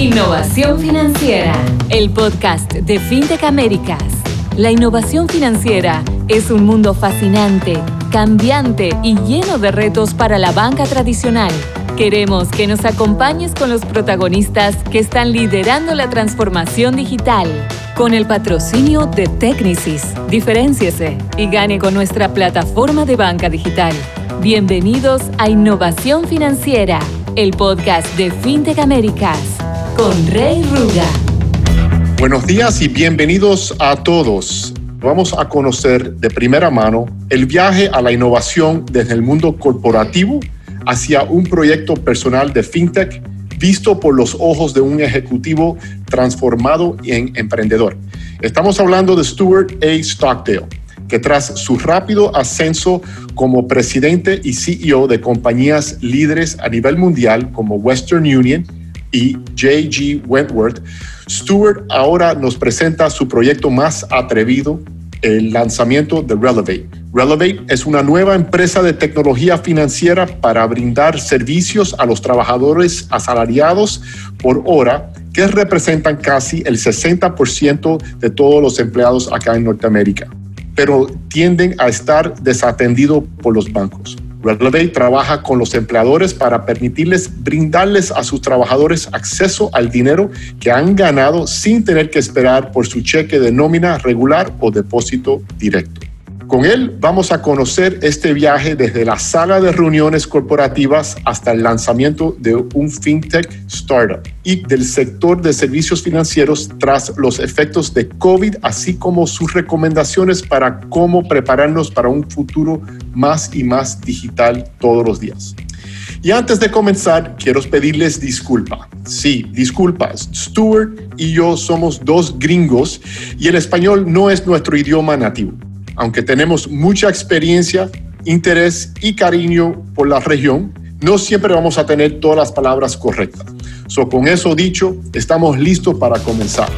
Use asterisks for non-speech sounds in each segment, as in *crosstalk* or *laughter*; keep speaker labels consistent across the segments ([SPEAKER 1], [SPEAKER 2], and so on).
[SPEAKER 1] Innovación Financiera, el podcast de FinTech Américas. La innovación financiera es un mundo fascinante, cambiante y lleno de retos para la banca tradicional. Queremos que nos acompañes con los protagonistas que están liderando la transformación digital. Con el patrocinio de Technicis, diferenciese y gane con nuestra plataforma de banca digital. Bienvenidos a Innovación Financiera, el podcast de FinTech Américas, con Rey Ruga.
[SPEAKER 2] Buenos días y bienvenidos a todos. Vamos a conocer de primera mano el viaje a la innovación desde el mundo corporativo hacia un proyecto personal de FinTech visto por los ojos de un ejecutivo transformado en emprendedor. Estamos hablando de Stuart A. Stockdale, que tras su rápido ascenso como presidente y CEO de compañías líderes a nivel mundial como Western Union y JG Wentworth, Stuart ahora nos presenta su proyecto más atrevido, el lanzamiento de Relevate. Relevate es una nueva empresa de tecnología financiera para brindar servicios a los trabajadores asalariados por hora, que representan casi el 60% de todos los empleados acá en Norteamérica, pero tienden a estar desatendidos por los bancos. Relevate trabaja con los empleadores para permitirles brindarles a sus trabajadores acceso al dinero que han ganado sin tener que esperar por su cheque de nómina regular o depósito directo. Con él vamos a conocer este viaje desde la sala de reuniones corporativas hasta el lanzamiento de un fintech startup y del sector de servicios financieros tras los efectos de COVID, así como sus recomendaciones para cómo prepararnos para un futuro más y más digital todos los días. Y antes de comenzar, quiero pedirles disculpa. Sí, disculpas. Stuart y yo somos dos gringos y el español no es nuestro idioma nativo aunque tenemos mucha experiencia, interés y cariño por la región, no siempre vamos a tener todas las palabras correctas. So, con eso dicho, estamos listos para comenzar.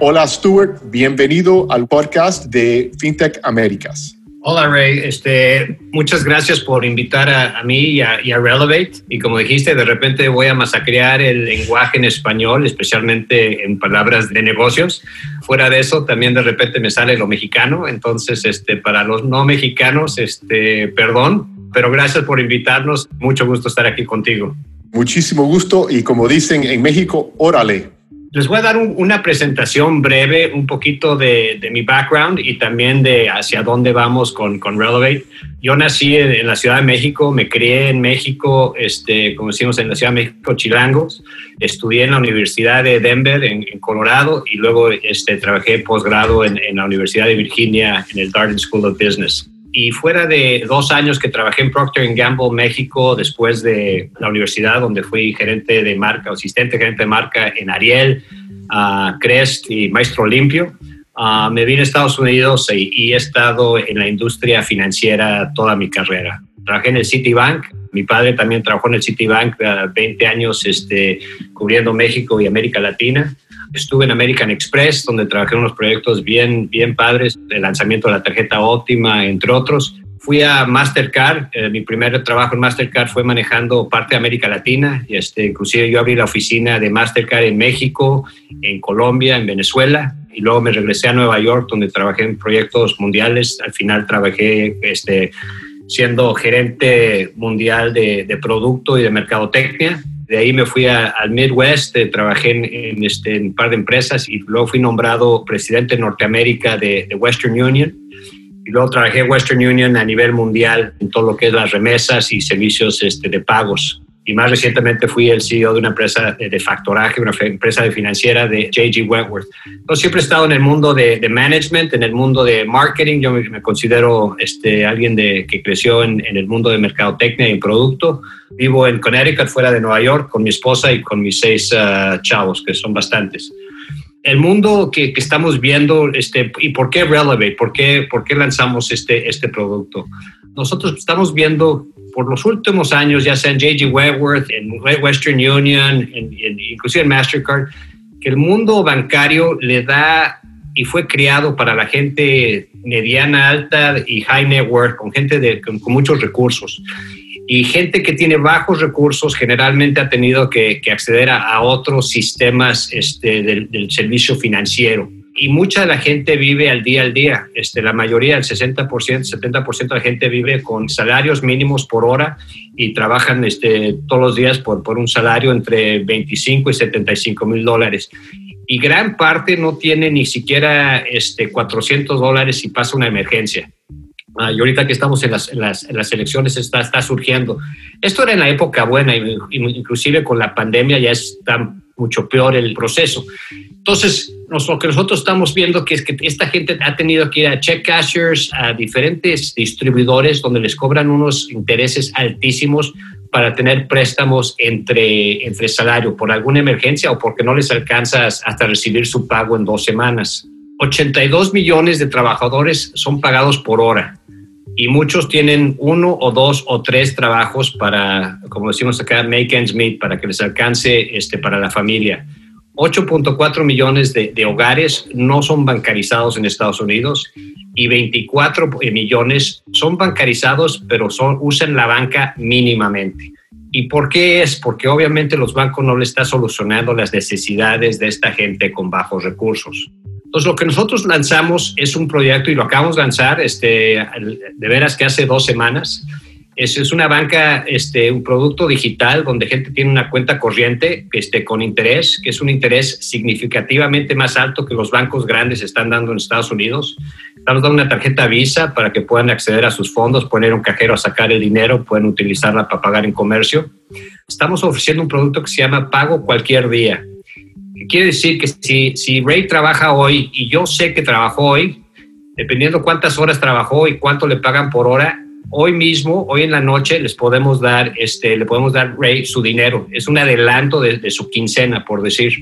[SPEAKER 2] Hola Stuart, bienvenido al podcast de FinTech Américas.
[SPEAKER 3] Hola Ray, este, muchas gracias por invitar a, mí y a, y a, Relevate. Y como dijiste, de repente voy a masacrear el lenguaje en español, especialmente en palabras de negocios. Fuera de eso, también de repente me sale lo mexicano. Entonces, este, para los no mexicanos, este, perdón, pero gracias por invitarnos. Mucho gusto estar aquí contigo.
[SPEAKER 2] Muchísimo gusto y como dicen en México, órale.
[SPEAKER 3] Les voy a dar una presentación breve, un poquito de, mi background y también de hacia dónde vamos con, con Relevate. Yo nací en, la Ciudad de México, me crié en México, este, como decimos en la Ciudad de México, Chilangos. Estudié en la Universidad de Denver, en, Colorado, y luego este, trabajé posgrado en, en la Universidad de Virginia, en el Darden School of Business. Y fuera de dos años que trabajé en Procter Gamble México, después de la universidad donde fui gerente de marca, asistente gerente de marca en Ariel, uh, Crest y Maestro Limpio, uh, me vine a Estados Unidos y, he estado en la industria financiera toda mi carrera. Trabajé en el Citibank, mi padre también trabajó en el Citibank 20 años este, cubriendo México y América Latina. Estuve en American Express, donde trabajé en unos proyectos bien, bien padres, el lanzamiento de la tarjeta óptima, entre otros. Fui a Mastercard, eh, mi primer trabajo en Mastercard fue manejando parte de América Latina, y este, inclusive yo abrí la oficina de Mastercard en México, en Colombia, en Venezuela, y luego me regresé a Nueva York, donde trabajé en proyectos mundiales. Al final trabajé este, siendo gerente mundial de, de producto y de mercadotecnia de ahí me fui al Midwest, eh, trabajé en, este, en, un par de empresas y luego fui nombrado presidente de Norteamérica de, Western Union. Y luego trabajé en Western Union a nivel mundial en todo lo que es las remesas y servicios este, de pagos y más recientemente fui el CEO de una empresa de factoraje, una empresa de financiera de JG Wentworth. Entonces siempre he estado en el mundo de, management, en el mundo de marketing. Yo me, considero este, alguien de, que creció en, el mundo de mercadotecnia y producto. Vivo en Connecticut, fuera de Nueva York, con mi esposa y con mis seis uh, chavos, que son bastantes. El mundo que, estamos viendo, este, ¿y por qué Relevate? ¿Por qué, por qué lanzamos este, este producto? Nosotros estamos viendo por los últimos años, ya sea en JG Wentworth, en Western Union, en, inclusive en Mastercard, que el mundo bancario le da y fue creado para la gente mediana, alta y high net worth, con gente de, con, muchos recursos. Y gente que tiene bajos recursos generalmente ha tenido que, acceder a, otros sistemas este, del, servicio financiero. Y mucha de la gente vive al día al día. Este, la mayoría, el 60%, 70% de la gente vive con salarios mínimos por hora y trabajan este, todos los días por, por un salario entre 25 y 75 mil dólares y gran parte no tiene ni siquiera este, 400 dólares si pasa una emergencia. Ah, y ahorita que estamos en las, las, elecciones está, está surgiendo. Esto era en la época buena, inclusive con la pandemia ya está mucho peor el proceso. Entonces, lo que nosotros estamos viendo que es que esta gente ha tenido que ir a check cashers, a diferentes distribuidores donde les cobran unos intereses altísimos para tener préstamos entre, entre salario por alguna emergencia o porque no les alcanza hasta recibir su pago en dos semanas. 82 millones de trabajadores son pagados por hora y muchos tienen uno o dos o tres trabajos para, como decimos acá, make ends meet, para que les alcance este, para la familia. 8.4 millones de, de, hogares no son bancarizados en Estados Unidos y 24 millones son bancarizados, pero son, usan la banca mínimamente. ¿Y por qué es? Porque obviamente los bancos no le están solucionando las necesidades de esta gente con bajos recursos. Entonces, lo que nosotros lanzamos es un proyecto y lo acabamos de lanzar, este, de veras que hace dos semanas, es, es una banca, este, un producto digital donde gente tiene una cuenta corriente este, con interés, que es un interés significativamente más alto que los bancos grandes están dando en Estados Unidos. Estamos dando una tarjeta Visa para que puedan acceder a sus fondos, poner un cajero a sacar el dinero, pueden utilizarla para pagar en comercio. Estamos ofreciendo un producto que se llama Pago Cualquier Día. Quiere decir que si, si Ray trabaja hoy y yo sé que trabajó hoy, dependiendo cuántas horas trabajó y cuánto le pagan por hora, hoy mismo, hoy en la noche, les podemos dar, este, le podemos dar Ray su dinero. Es un adelanto de, su quincena, por decir.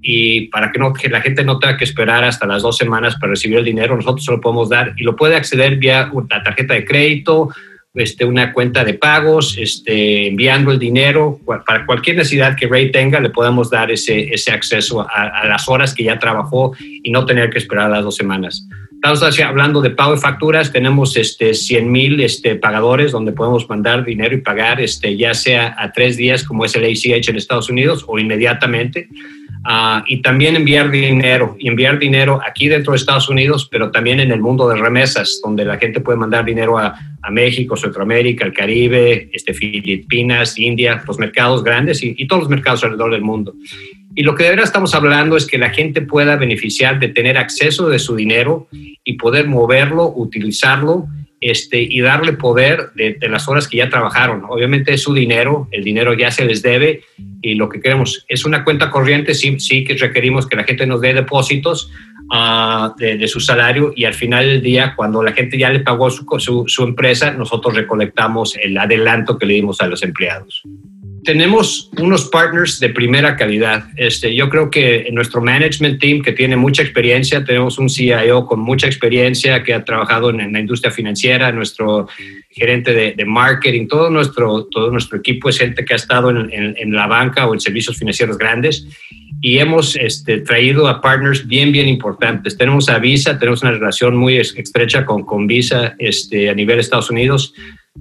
[SPEAKER 3] Y para que, no, que la gente no tenga que esperar hasta las dos semanas para recibir el dinero, nosotros se lo podemos dar y lo puede acceder vía una tarjeta de crédito, este, una cuenta de pagos, este, enviando el dinero. Para cualquier necesidad que Ray tenga, le podemos dar ese, ese acceso a, a las horas que ya trabajó y no tener que esperar las dos semanas. Estamos hablando de pago de facturas, tenemos este, 100 mil este, pagadores donde podemos mandar dinero y pagar este, ya sea a tres días como es el ACH en Estados Unidos o inmediatamente. Ah, y también enviar dinero, y enviar dinero aquí dentro de Estados Unidos, pero también en el mundo de remesas, donde la gente puede mandar dinero a, a México, Centroamérica, el Caribe, este, Filipinas, India, los mercados grandes y, y todos los mercados alrededor del mundo. Y lo que de verdad estamos hablando es que la gente pueda beneficiar de tener acceso de su dinero y poder moverlo, utilizarlo este, y darle poder de, las horas que ya trabajaron. Obviamente es su dinero, el dinero ya se les debe y lo que queremos es una cuenta corriente, sí, sí que requerimos que la gente nos dé depósitos uh, de, su salario y al final del día, cuando la gente ya le pagó su, su, su empresa, nosotros recolectamos el adelanto que le dimos a los empleados tenemos unos partners de primera calidad. Este, yo creo que en nuestro management team, que tiene mucha experiencia, tenemos un CIO con mucha experiencia que ha trabajado en, la industria financiera, nuestro gerente de, marketing, todo nuestro, todo nuestro equipo es gente que ha estado en, la banca o en servicios financieros grandes y hemos este, traído a partners bien, bien importantes. Tenemos a Visa, tenemos una relación muy estrecha con, con Visa este, a nivel de Estados Unidos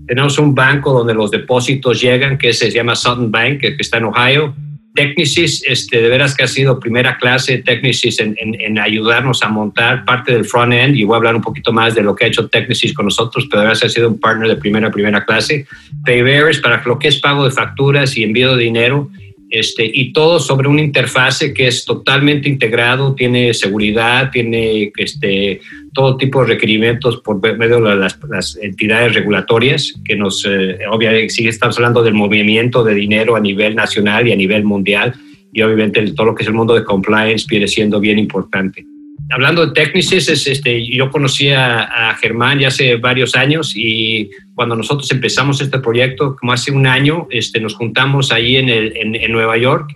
[SPEAKER 3] tenemos un banco donde los depósitos llegan, que se llama Sutton Bank, que está en Ohio. Technisys, este, de veras que ha sido primera clase Technisys en, en, ayudarnos a montar parte del front end y voy a hablar un poquito más de lo que ha hecho Technisys con nosotros, pero de veras ha sido un partner de primera, primera clase. Paybearers para lo que es pago de facturas y envío de dinero este, y todo sobre una interfase que es totalmente integrado, tiene seguridad, tiene este, todo tipo de requerimientos por medio de las, entidades regulatorias que nos, eh, obviamente, sigue estamos hablando del movimiento de dinero a nivel nacional y a nivel mundial y obviamente todo lo que es el mundo de compliance viene siendo bien importante hablando de Technisys, es, este, yo conocí a, Germán ya hace varios años y cuando nosotros empezamos este proyecto, como hace un año, este, nos juntamos ahí en, en, Nueva York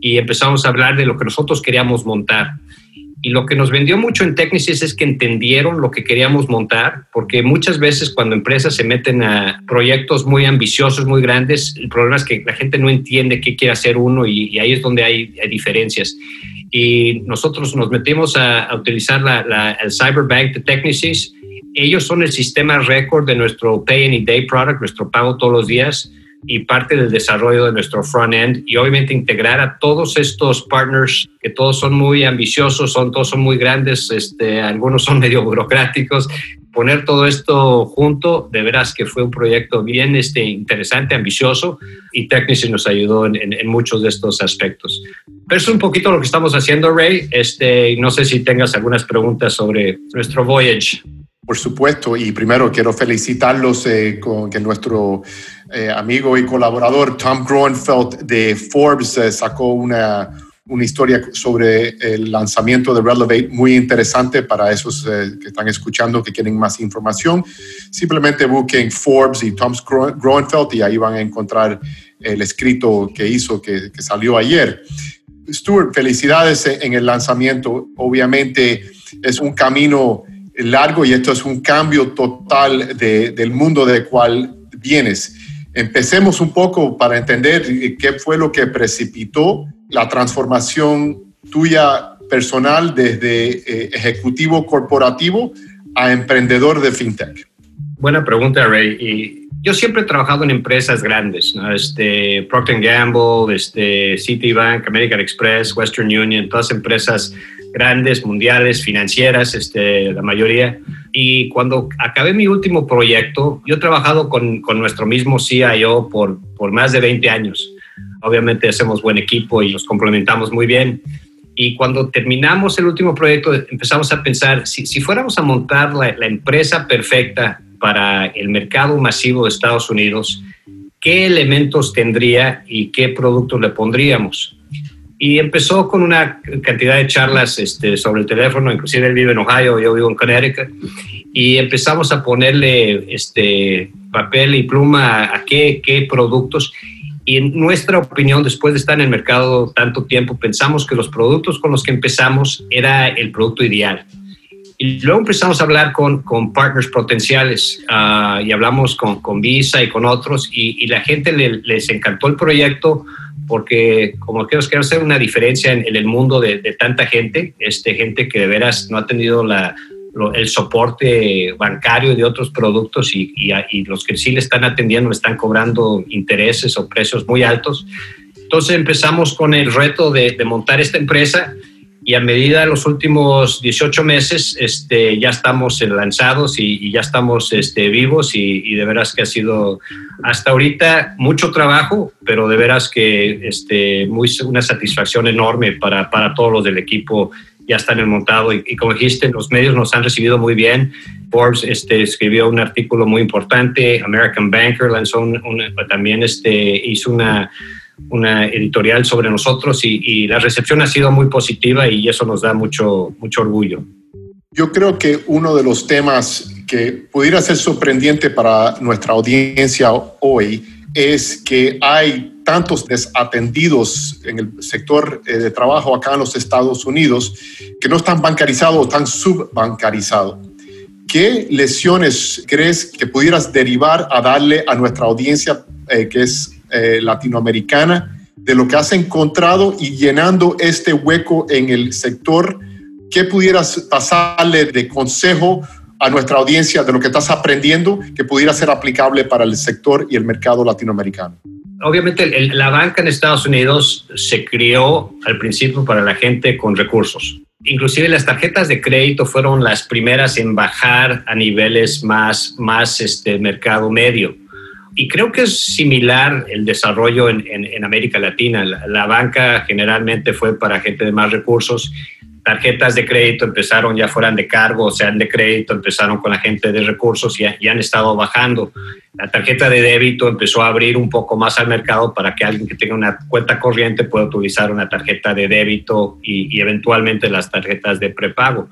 [SPEAKER 3] y empezamos a hablar de lo que nosotros queríamos montar. Y lo que nos vendió mucho en Technisys es que entendieron lo que queríamos montar, porque muchas veces cuando empresas se meten a proyectos muy ambiciosos, muy grandes, el problema es que la gente no entiende qué quiere hacer uno y, ahí es donde hay, hay diferencias. Y nosotros nos metimos a, utilizar la, el Cyberbank de Technisys ellos son el sistema récord de nuestro Pay Any Day product, nuestro pago todos los días y parte del desarrollo de nuestro front end y obviamente integrar a todos estos partners que todos son muy ambiciosos, son todos son muy grandes, este, algunos son *laughs* medio burocráticos. Poner todo esto junto, de veras que fue un proyecto bien este, interesante, ambicioso y Technici nos ayudó en, en, muchos de estos aspectos. Pero es un poquito lo que estamos haciendo, Ray. Este, no sé si tengas algunas preguntas sobre nuestro voyage.
[SPEAKER 2] Por supuesto, y primero quiero felicitarlos eh, con que nuestro eh, amigo y colaborador Tom Groenfeld de Forbes eh, sacó una, una, historia sobre el lanzamiento de Relevate muy interesante para esos que están escuchando que quieren más información. Simplemente busquen Forbes y Tom Groenfeld y ahí van a encontrar el escrito que hizo, que, que salió ayer. Stuart, felicidades en el lanzamiento. Obviamente es un camino largo y esto es un cambio total de, del mundo del cual vienes. Empecemos un poco para entender qué fue lo que precipitó la transformación tuya personal desde eh, ejecutivo corporativo a emprendedor de fintech.
[SPEAKER 3] Buena pregunta, Ray. Yo siempre he trabajado en empresas grandes, ¿no? este, Procter Gamble, este, Citibank, American Express, Western Union, todas empresas grandes, mundiales, financieras, este, la mayoría. Y cuando acabé mi último proyecto, yo he trabajado con, con nuestro mismo CIO por, por más de 20 años. Obviamente hacemos buen equipo y nos complementamos muy bien. Y cuando terminamos el último proyecto, empezamos a pensar, si, si fuéramos a montar la, la empresa perfecta para el mercado masivo de Estados Unidos, ¿qué elementos tendría y qué productos le pondríamos? Y empezó con una cantidad de charlas este, sobre el teléfono, inclusive él vive en Ohio, yo vivo en Connecticut, y empezamos a ponerle este, papel y pluma a, qué, qué productos. Y en nuestra opinión, después de estar en el mercado tanto tiempo, pensamos que los productos con los que empezamos era el producto ideal. Y luego empezamos a hablar con, con partners potenciales uh, y hablamos con, con, Visa y con otros y, y la gente le, les encantó el proyecto porque como quiero, quiero hacer una diferencia en, en el mundo de, de, tanta gente, este, gente que de veras no ha tenido la, lo, el soporte bancario de otros productos y, y, y, los que sí le están atendiendo le están cobrando intereses o precios muy altos. Entonces empezamos con el reto de, de montar esta empresa y a medida de los últimos 18 meses este, ya estamos lanzados y, y ya estamos este, vivos y, y, de veras que ha sido hasta ahorita mucho trabajo, pero de veras que este, muy, una satisfacción enorme para, para todos los del equipo ya están en montado y, y, como dijiste, los medios nos han recibido muy bien. Forbes este, escribió un artículo muy importante, American Banker lanzó un, un, también este, hizo una una editorial sobre nosotros y, la recepción ha sido muy positiva y eso nos da mucho, mucho orgullo.
[SPEAKER 2] Yo creo que uno de los temas que pudiera ser sorprendente para nuestra audiencia hoy es que hay tantos desatendidos en el sector eh, de trabajo acá en los Estados Unidos que no están bancarizados o están subbancarizados. ¿Qué lesiones crees que pudieras derivar a darle a nuestra audiencia eh, que es eh, latinoamericana de lo que has encontrado y llenando este hueco en el sector. ¿Qué pudieras pasarle de consejo a nuestra audiencia de lo que estás aprendiendo que pudiera ser aplicable para el sector y el mercado latinoamericano?
[SPEAKER 3] Obviamente el, la banca en Estados Unidos se crió al principio para la gente con recursos. Inclusive las tarjetas de crédito fueron las primeras en bajar a niveles más, más este, mercado medio y creo que es similar el desarrollo en, en, América Latina. La, banca generalmente fue para gente de más recursos. Tarjetas de crédito empezaron ya fueran de cargo, o sean de crédito, empezaron con la gente de recursos y, han estado bajando. La tarjeta de débito empezó a abrir un poco más al mercado para que alguien que tenga una cuenta corriente pueda utilizar una tarjeta de débito y eventualmente las tarjetas de prepago.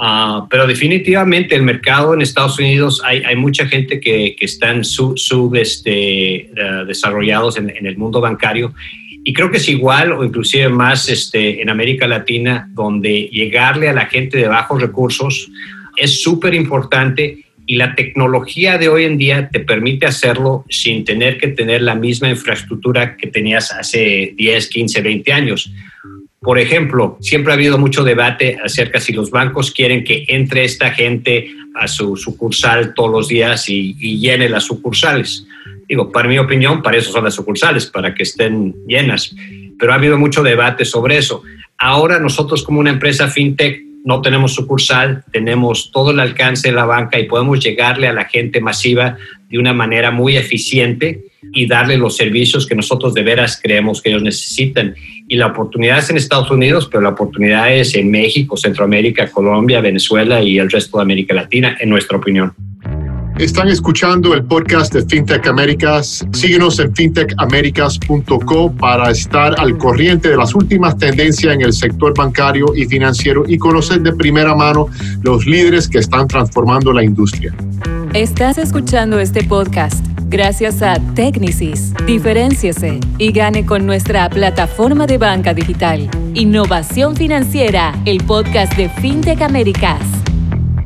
[SPEAKER 3] Uh, pero definitivamente el mercado en Estados Unidos hay, hay mucha gente que, que están sub, sub este, uh, desarrollados en, en, el mundo bancario. Y creo que es igual o inclusive más este, en América Latina donde llegarle a la gente de bajos recursos es súper importante y la tecnología de hoy en día te permite hacerlo sin tener que tener la misma infraestructura que tenías hace 10, 15, 20 años Por ejemplo, siempre ha habido mucho debate acerca si los bancos quieren que entre esta gente a su sucursal todos los días y, y llene las sucursales. Digo, para mi opinión, para eso son las sucursales, para que estén llenas. Pero ha habido mucho debate sobre eso. Ahora nosotros como una empresa fintech no tenemos sucursal, tenemos todo el alcance de la banca y podemos llegarle a la gente masiva de una manera muy eficiente y darle los servicios que nosotros de veras creemos que ellos necesitan. Y la oportunidad es en Estados Unidos, pero la oportunidad es en México, Centroamérica, Colombia, Venezuela y el resto de América Latina, en nuestra opinión.
[SPEAKER 2] Están escuchando el podcast de FinTech Américas. Síguenos en fintechamericas.co para estar al corriente de las últimas tendencias en el sector bancario y financiero y conocer de primera mano los líderes que están transformando la industria.
[SPEAKER 1] Estás escuchando este podcast gracias a Technicis. Diferenciese y gane con nuestra plataforma de banca digital. Innovación financiera, el podcast de FinTech Américas.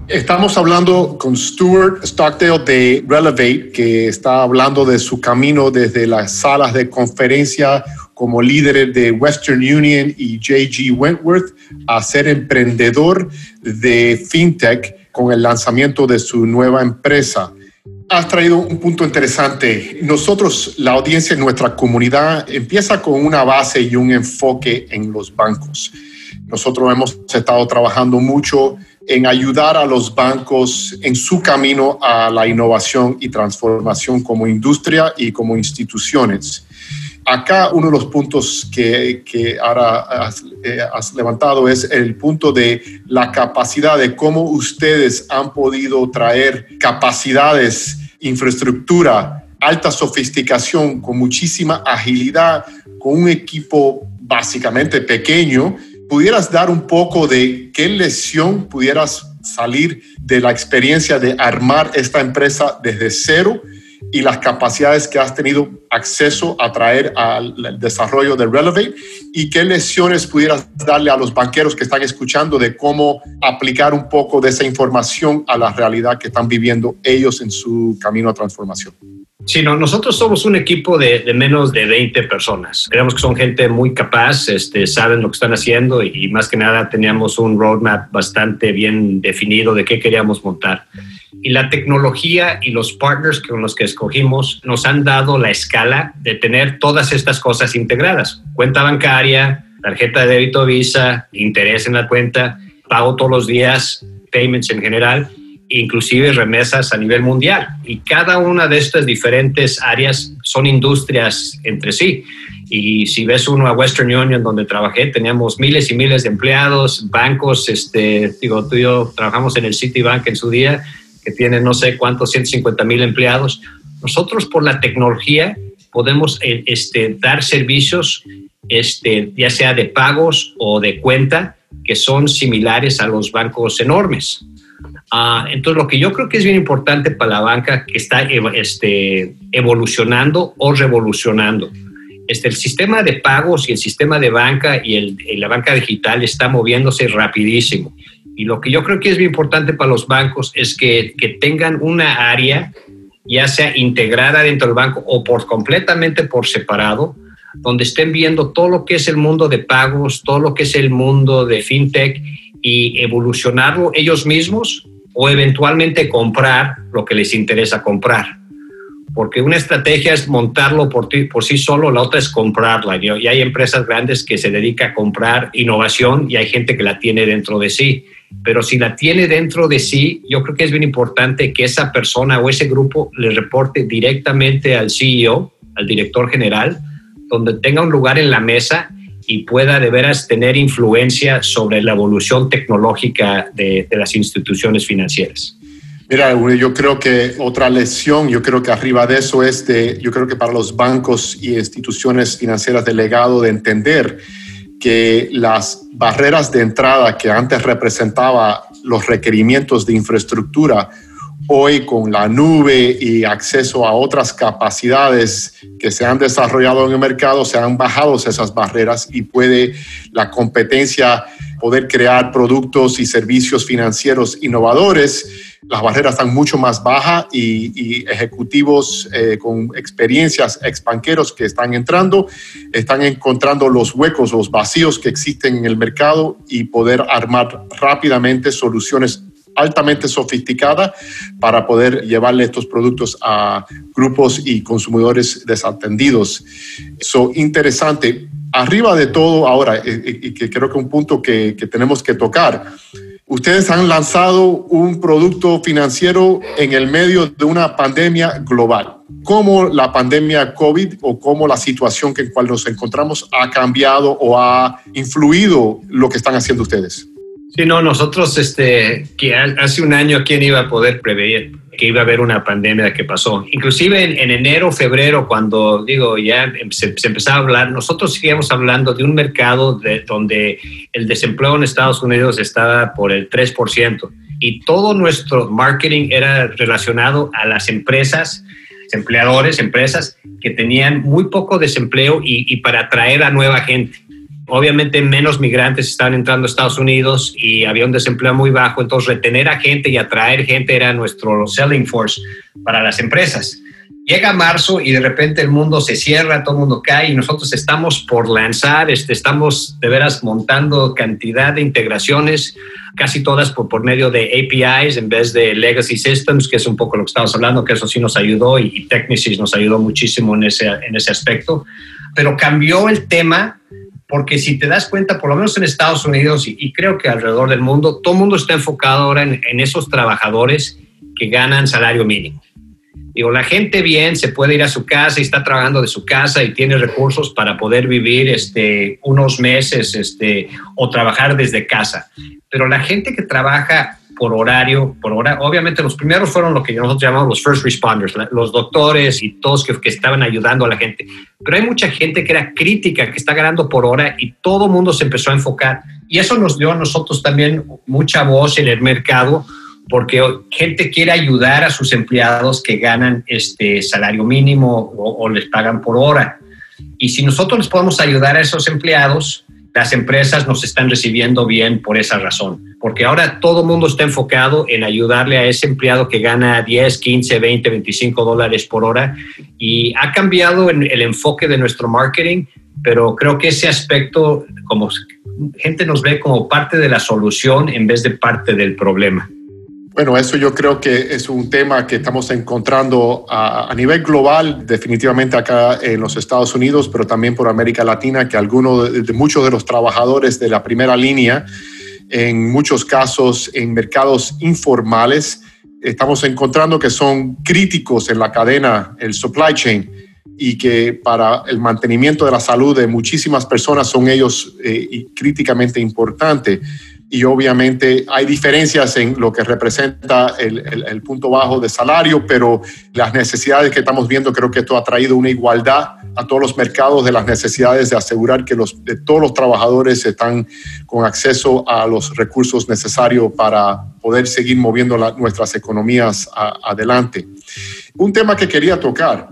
[SPEAKER 2] Estamos hablando con Stuart Stockdale de Relevate, que está hablando de su camino desde las salas de conferencia como líder de Western Union y JG Wentworth a ser emprendedor de FinTech con el lanzamiento de su nueva empresa. Has traído un punto interesante. Nosotros, la audiencia en nuestra comunidad, empieza con una base y un enfoque en los bancos. Nosotros hemos estado trabajando mucho en ayudar a los bancos en su camino a la innovación y transformación como industria y como instituciones. Acá uno de los puntos que, que ahora has, eh, has, levantado es el punto de la capacidad de cómo ustedes han podido traer capacidades, infraestructura, alta sofisticación, con muchísima agilidad, con un equipo básicamente pequeño. ¿Pudieras dar un poco de qué lesión pudieras salir de la experiencia de armar esta empresa desde cero y las capacidades que has tenido acceso a traer al desarrollo de Relevate y qué lecciones pudieras darle a los banqueros que están escuchando de cómo aplicar un poco de esa información a la realidad que están viviendo ellos en su camino a transformación.
[SPEAKER 3] Sí, no, nosotros somos un equipo de, de, menos de 20 personas. Creemos que son gente muy capaz, este, saben lo que están haciendo y, y, más que nada teníamos un roadmap bastante bien definido de qué queríamos montar. Y la tecnología y los partners con los que escogimos nos han dado la escala de tener todas estas cosas integradas. Cuenta bancaria, tarjeta de débito Visa, interés en la cuenta, pago todos los días, payments en general inclusive remesas a nivel mundial. Y cada una de estas diferentes áreas son industrias entre sí. Y si ves uno a Western Union, donde trabajé, teníamos miles y miles de empleados, bancos, este, digo, tú y yo trabajamos en el Citibank en su día, que tiene no sé cuántos, 150 mil empleados. Nosotros por la tecnología podemos eh, este, dar servicios, este, ya sea de pagos o de cuenta, que son similares a los bancos enormes. Uh, entonces, lo que yo creo que es bien importante para la banca que está este, evolucionando o revolucionando. Este, el sistema de pagos y el sistema de banca y, el, y la banca digital está moviéndose rapidísimo. Y lo que yo creo que es bien importante para los bancos es que, que tengan una área, ya sea integrada dentro del banco o por completamente por separado, donde estén viendo todo lo que es el mundo de pagos, todo lo que es el mundo de fintech y evolucionarlo ellos mismos o eventualmente comprar lo que les interesa comprar. Porque una estrategia es montarlo por, ti, por sí solo, la otra es comprarla. Y hay empresas grandes que se dedican a comprar innovación y hay gente que la tiene dentro de sí. Pero si la tiene dentro de sí, yo creo que es bien importante que esa persona o ese grupo le reporte directamente al CEO, al director general, donde tenga un lugar en la mesa y pueda de veras tener influencia sobre la evolución tecnológica de, de las instituciones financieras.
[SPEAKER 2] Mira, yo creo que otra lección, yo creo que arriba de eso es de, yo creo que para los bancos y instituciones financieras del legado de entender que las barreras de entrada que antes representaba los requerimientos de infraestructura, hoy con la nube y acceso a otras capacidades que se han desarrollado en el mercado, se han bajado esas barreras y puede la competencia poder crear productos y servicios financieros innovadores. Las barreras están mucho más bajas y, ejecutivos eh, con experiencias expanqueros que están entrando están encontrando los huecos, los vacíos que existen en el mercado y poder armar rápidamente soluciones altamente sofisticadas para poder llevarle estos productos a grupos y consumidores desatendidos. Eso interesante. Arriba de todo ahora, eh, eh, y que creo que un punto que, que tenemos que tocar, Ustedes han lanzado un producto financiero en el medio de una pandemia global. ¿Cómo la pandemia COVID o cómo la situación en cual nos encontramos ha cambiado o ha influido lo que están haciendo ustedes?
[SPEAKER 3] Sí, no, nosotros, este, que hace un año, ¿quién iba a poder prever que iba a haber una pandemia que pasó? Inclusive en, enero, febrero, cuando, digo, ya se, empezaba a hablar, nosotros seguíamos hablando de un mercado de, donde el desempleo en Estados Unidos estaba por el 3% y todo nuestro marketing era relacionado a las empresas, empleadores, empresas que tenían muy poco desempleo y, y para atraer a nueva gente obviamente menos migrantes estaban entrando a Estados Unidos y había un desempleo muy bajo, entonces retener a gente y atraer gente era nuestro selling force para las empresas. Llega marzo y de repente el mundo se cierra, todo el mundo cae y nosotros estamos por lanzar, este, estamos de veras montando cantidad de integraciones, casi todas por, por medio de APIs en vez de legacy systems, que es un poco lo que estamos hablando, que eso sí nos ayudó y, y Technisys nos ayudó muchísimo en ese, en ese aspecto. Pero cambió el tema porque si te das cuenta, por lo menos en Estados Unidos y, creo que alrededor del mundo, todo el mundo está enfocado ahora en, esos trabajadores que ganan salario mínimo. Digo, la gente bien se puede ir a su casa y está trabajando de su casa y tiene recursos para poder vivir este, unos meses este, o trabajar desde casa. Pero la gente que trabaja por horario, por hora. Obviamente los primeros fueron lo que nosotros llamamos los first responders, los doctores y todos que, que, estaban ayudando a la gente. Pero hay mucha gente que era crítica, que está ganando por hora y todo el mundo se empezó a enfocar. Y eso nos dio a nosotros también mucha voz en el mercado porque gente quiere ayudar a sus empleados que ganan este salario mínimo o, o les pagan por hora. Y si nosotros les podemos ayudar a esos empleados, las empresas nos están recibiendo bien por esa razón, porque ahora todo el mundo está enfocado en ayudarle a ese empleado que gana 10, 15, 20, 25 dólares por hora y ha cambiado el enfoque de nuestro marketing, pero creo que ese aspecto, como gente nos ve como parte de la solución en vez de parte del problema.
[SPEAKER 2] Bueno, eso yo creo que es un tema que estamos encontrando a, nivel global, definitivamente acá en los Estados Unidos, pero también por América Latina, que algunos de, muchos de los trabajadores de la primera línea, en muchos casos en mercados informales, estamos encontrando que son críticos en la cadena, el supply chain, y que para el mantenimiento de la salud de muchísimas personas son ellos eh, críticamente importantes y obviamente hay diferencias en lo que representa el, punto bajo de salario, pero las necesidades que estamos viendo, creo que esto ha traído una igualdad a todos los mercados de las necesidades de asegurar que los, de todos los trabajadores están con acceso a los recursos necesarios para poder seguir moviendo nuestras economías adelante. Un tema que quería tocar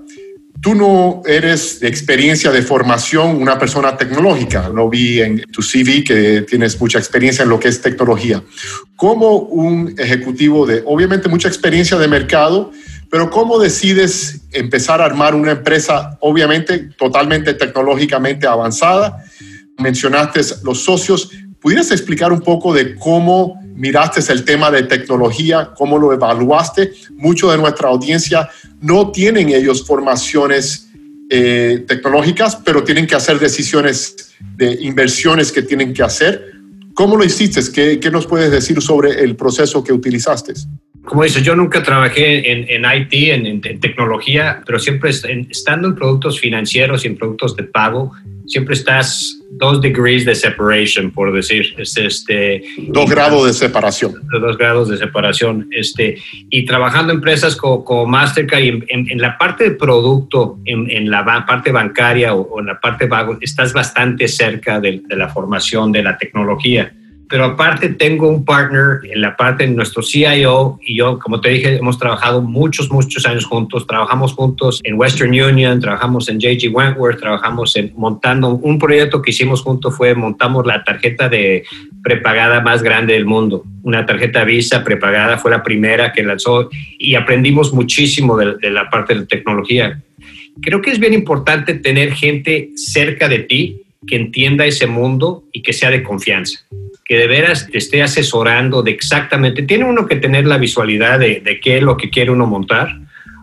[SPEAKER 2] Tú no eres de experiencia de formación una persona tecnológica. Lo vi en tu CV que tienes mucha experiencia en lo que es tecnología. Como un ejecutivo de, obviamente, mucha experiencia de mercado, pero ¿cómo decides empezar a armar una empresa, obviamente, totalmente tecnológicamente avanzada? Mencionaste los socios. ¿Pudieras explicar un poco de cómo miraste el tema de tecnología, cómo lo evaluaste? Mucho de nuestra audiencia no tienen ellos formaciones eh, tecnológicas, pero tienen que hacer decisiones de inversiones que tienen que hacer. ¿Cómo lo hiciste? ¿Qué, qué nos puedes decir sobre el proceso que utilizaste?
[SPEAKER 3] Como dices, yo nunca trabajé en, en IT, en, en, tecnología, pero siempre estando en productos financieros y en productos de pago, siempre estás dos degrees de separation, por decir, este,
[SPEAKER 2] dos grados de separación.
[SPEAKER 3] Dos grados de separación, este, y trabajando en empresas como, Mastercard y en, la parte de producto, en, la parte bancaria o, en la parte vago, estás bastante cerca de, de la formación de la tecnología pero aparte tengo un partner en la parte de nuestro CIO y yo, como te dije, hemos trabajado muchos, muchos años juntos. Trabajamos juntos en Western Union, trabajamos en JG Wentworth, trabajamos en montando un proyecto que hicimos juntos fue montamos la tarjeta de prepagada más grande del mundo. Una tarjeta Visa prepagada fue la primera que lanzó y aprendimos muchísimo de, de la parte de la tecnología. Creo que es bien importante tener gente cerca de ti que entienda ese mundo y que sea de confianza que de veras te esté asesorando de exactamente, tiene uno que tener la visualidad de, qué es lo que quiere uno montar,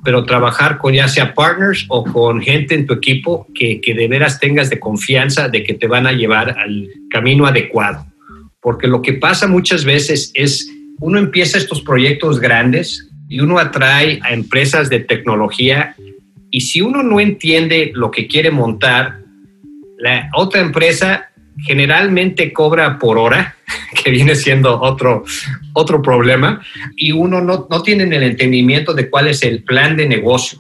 [SPEAKER 3] pero trabajar con ya sea partners o con gente en tu equipo que, que de veras tengas de confianza de que te van a llevar al camino adecuado. Porque lo que pasa muchas veces es, uno empieza estos proyectos grandes y uno atrae a empresas de tecnología y si uno no entiende lo que quiere montar, la otra empresa generalmente cobra por hora, *laughs* que viene siendo otro, otro problema, y uno no, no tiene el entendimiento de cuál es el plan de negocio.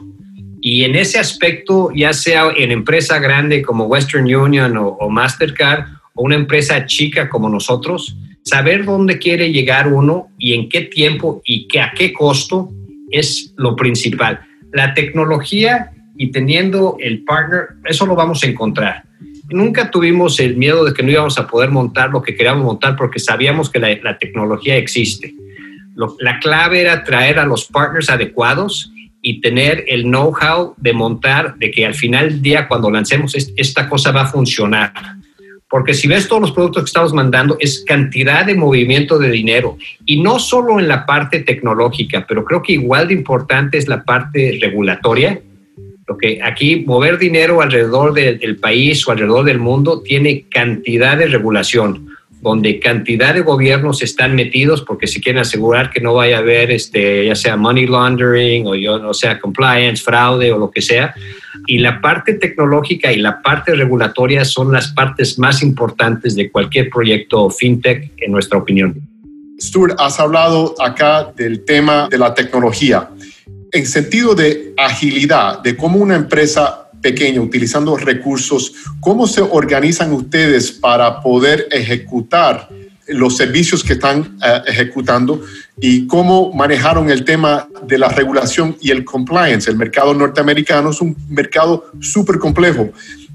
[SPEAKER 3] Y en ese aspecto, ya sea en empresa grande como Western Union o, Mastercard, o una empresa chica como nosotros, saber dónde quiere llegar uno y en qué tiempo y que a qué costo es lo principal. La tecnología y teniendo el partner, eso lo vamos a encontrar nunca tuvimos el miedo de que no íbamos a poder montar lo que queríamos montar porque sabíamos que la, tecnología existe. la clave era traer a los partners adecuados y tener el know-how de montar, de que al final del día, cuando lancemos esta cosa va a funcionar. Porque si ves todos los productos que estamos mandando, es cantidad de movimiento de dinero. Y no solo en la parte tecnológica, pero creo que igual de importante es la parte regulatoria que aquí mover dinero alrededor del país o alrededor del mundo tiene cantidad de regulación, donde cantidad de gobiernos están metidos porque se quieren asegurar que no vaya a haber, este, ya sea money laundering o yo no sea compliance, fraude o lo que sea. Y la parte tecnológica y la parte regulatoria son las partes más importantes de cualquier proyecto fintech, en nuestra opinión.
[SPEAKER 2] Stuart, has hablado acá del tema de la tecnología en sentido de agilidad, de cómo una empresa pequeña, utilizando recursos, ¿cómo se organizan ustedes para poder ejecutar los servicios que están eh, ejecutando y cómo manejaron el tema de la regulación y el compliance? El mercado norteamericano es un mercado súper complejo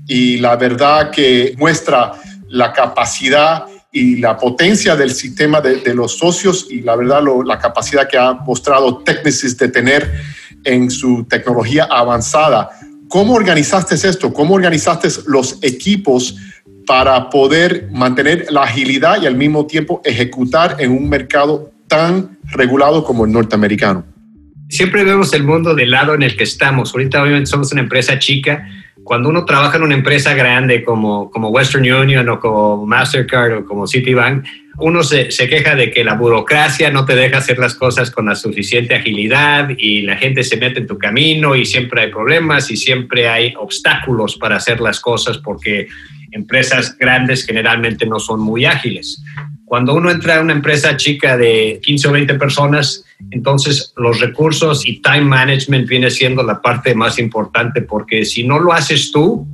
[SPEAKER 2] y la verdad que muestra la capacidad y la potencia del sistema de, los socios y la verdad la capacidad que ha mostrado Technisys de tener en su tecnología avanzada. ¿Cómo organizaste esto? ¿Cómo organizaste los equipos para poder mantener la agilidad y al mismo tiempo ejecutar en un mercado tan regulado como el norteamericano?
[SPEAKER 3] Siempre vemos el mundo del lado en el que estamos. Ahorita obviamente somos una empresa chica, cuando uno trabaja en una empresa grande como, como Western Union o como Mastercard o como Citibank, uno se, se, queja de que la burocracia no te deja hacer las cosas con la suficiente agilidad y la gente se mete en tu camino y siempre hay problemas y siempre hay obstáculos para hacer las cosas porque empresas grandes generalmente no son muy ágiles. Cuando uno entra a una empresa chica de 15 o 20 personas, entonces los recursos y time management viene siendo la parte más importante porque si no lo haces tú,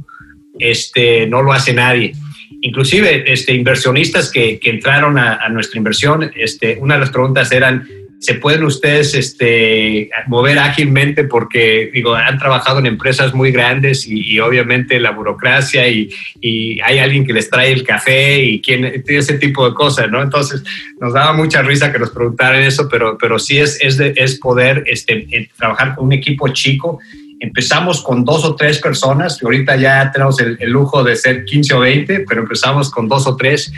[SPEAKER 3] este, no lo hace nadie. Inclusive este, inversionistas que, que entraron a, a, nuestra inversión, este, una de las preguntas eran, se pueden ustedes este, mover ágilmente porque digo, han trabajado en empresas muy grandes y, obviamente la burocracia y, y, hay alguien que les trae el café y quién, ese tipo de cosas, ¿no? Entonces nos daba mucha risa que nos preguntaran eso, pero, pero sí es, es, es poder este, trabajar con un equipo chico Empezamos con dos o tres personas, ahorita ya tenemos el, lujo de ser 15 o 20, pero empezamos con dos o tres.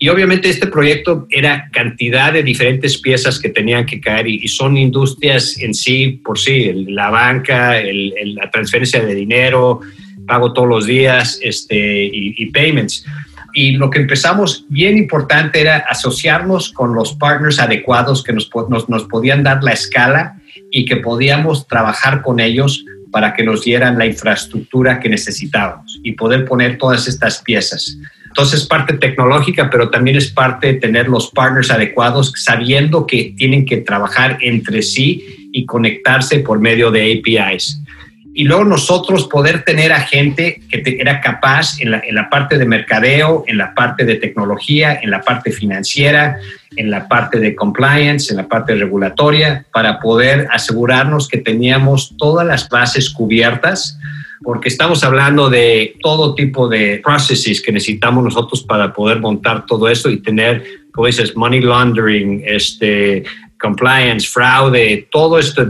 [SPEAKER 3] Y obviamente este proyecto era cantidad de diferentes piezas que tenían que caer y, son industrias en sí, por sí, la banca, la transferencia de dinero, pago todos los días este, y, payments y lo que empezamos bien importante era asociarnos con los partners adecuados que nos, nos, nos, podían dar la escala y que podíamos trabajar con ellos para que nos dieran la infraestructura que necesitábamos y poder poner todas estas piezas. Entonces, parte tecnológica, pero también es parte de tener los partners adecuados, sabiendo que tienen que trabajar entre sí y conectarse por medio de APIs. Y luego nosotros poder tener a gente que era capaz en la, en la, parte de mercadeo, en la parte de tecnología, en la parte financiera, en la parte de compliance, en la parte regulatoria, para poder asegurarnos que teníamos todas las bases cubiertas, porque estamos hablando de todo tipo de processes que necesitamos nosotros para poder montar todo eso y tener, como dices, money laundering, este, compliance, fraude, todo este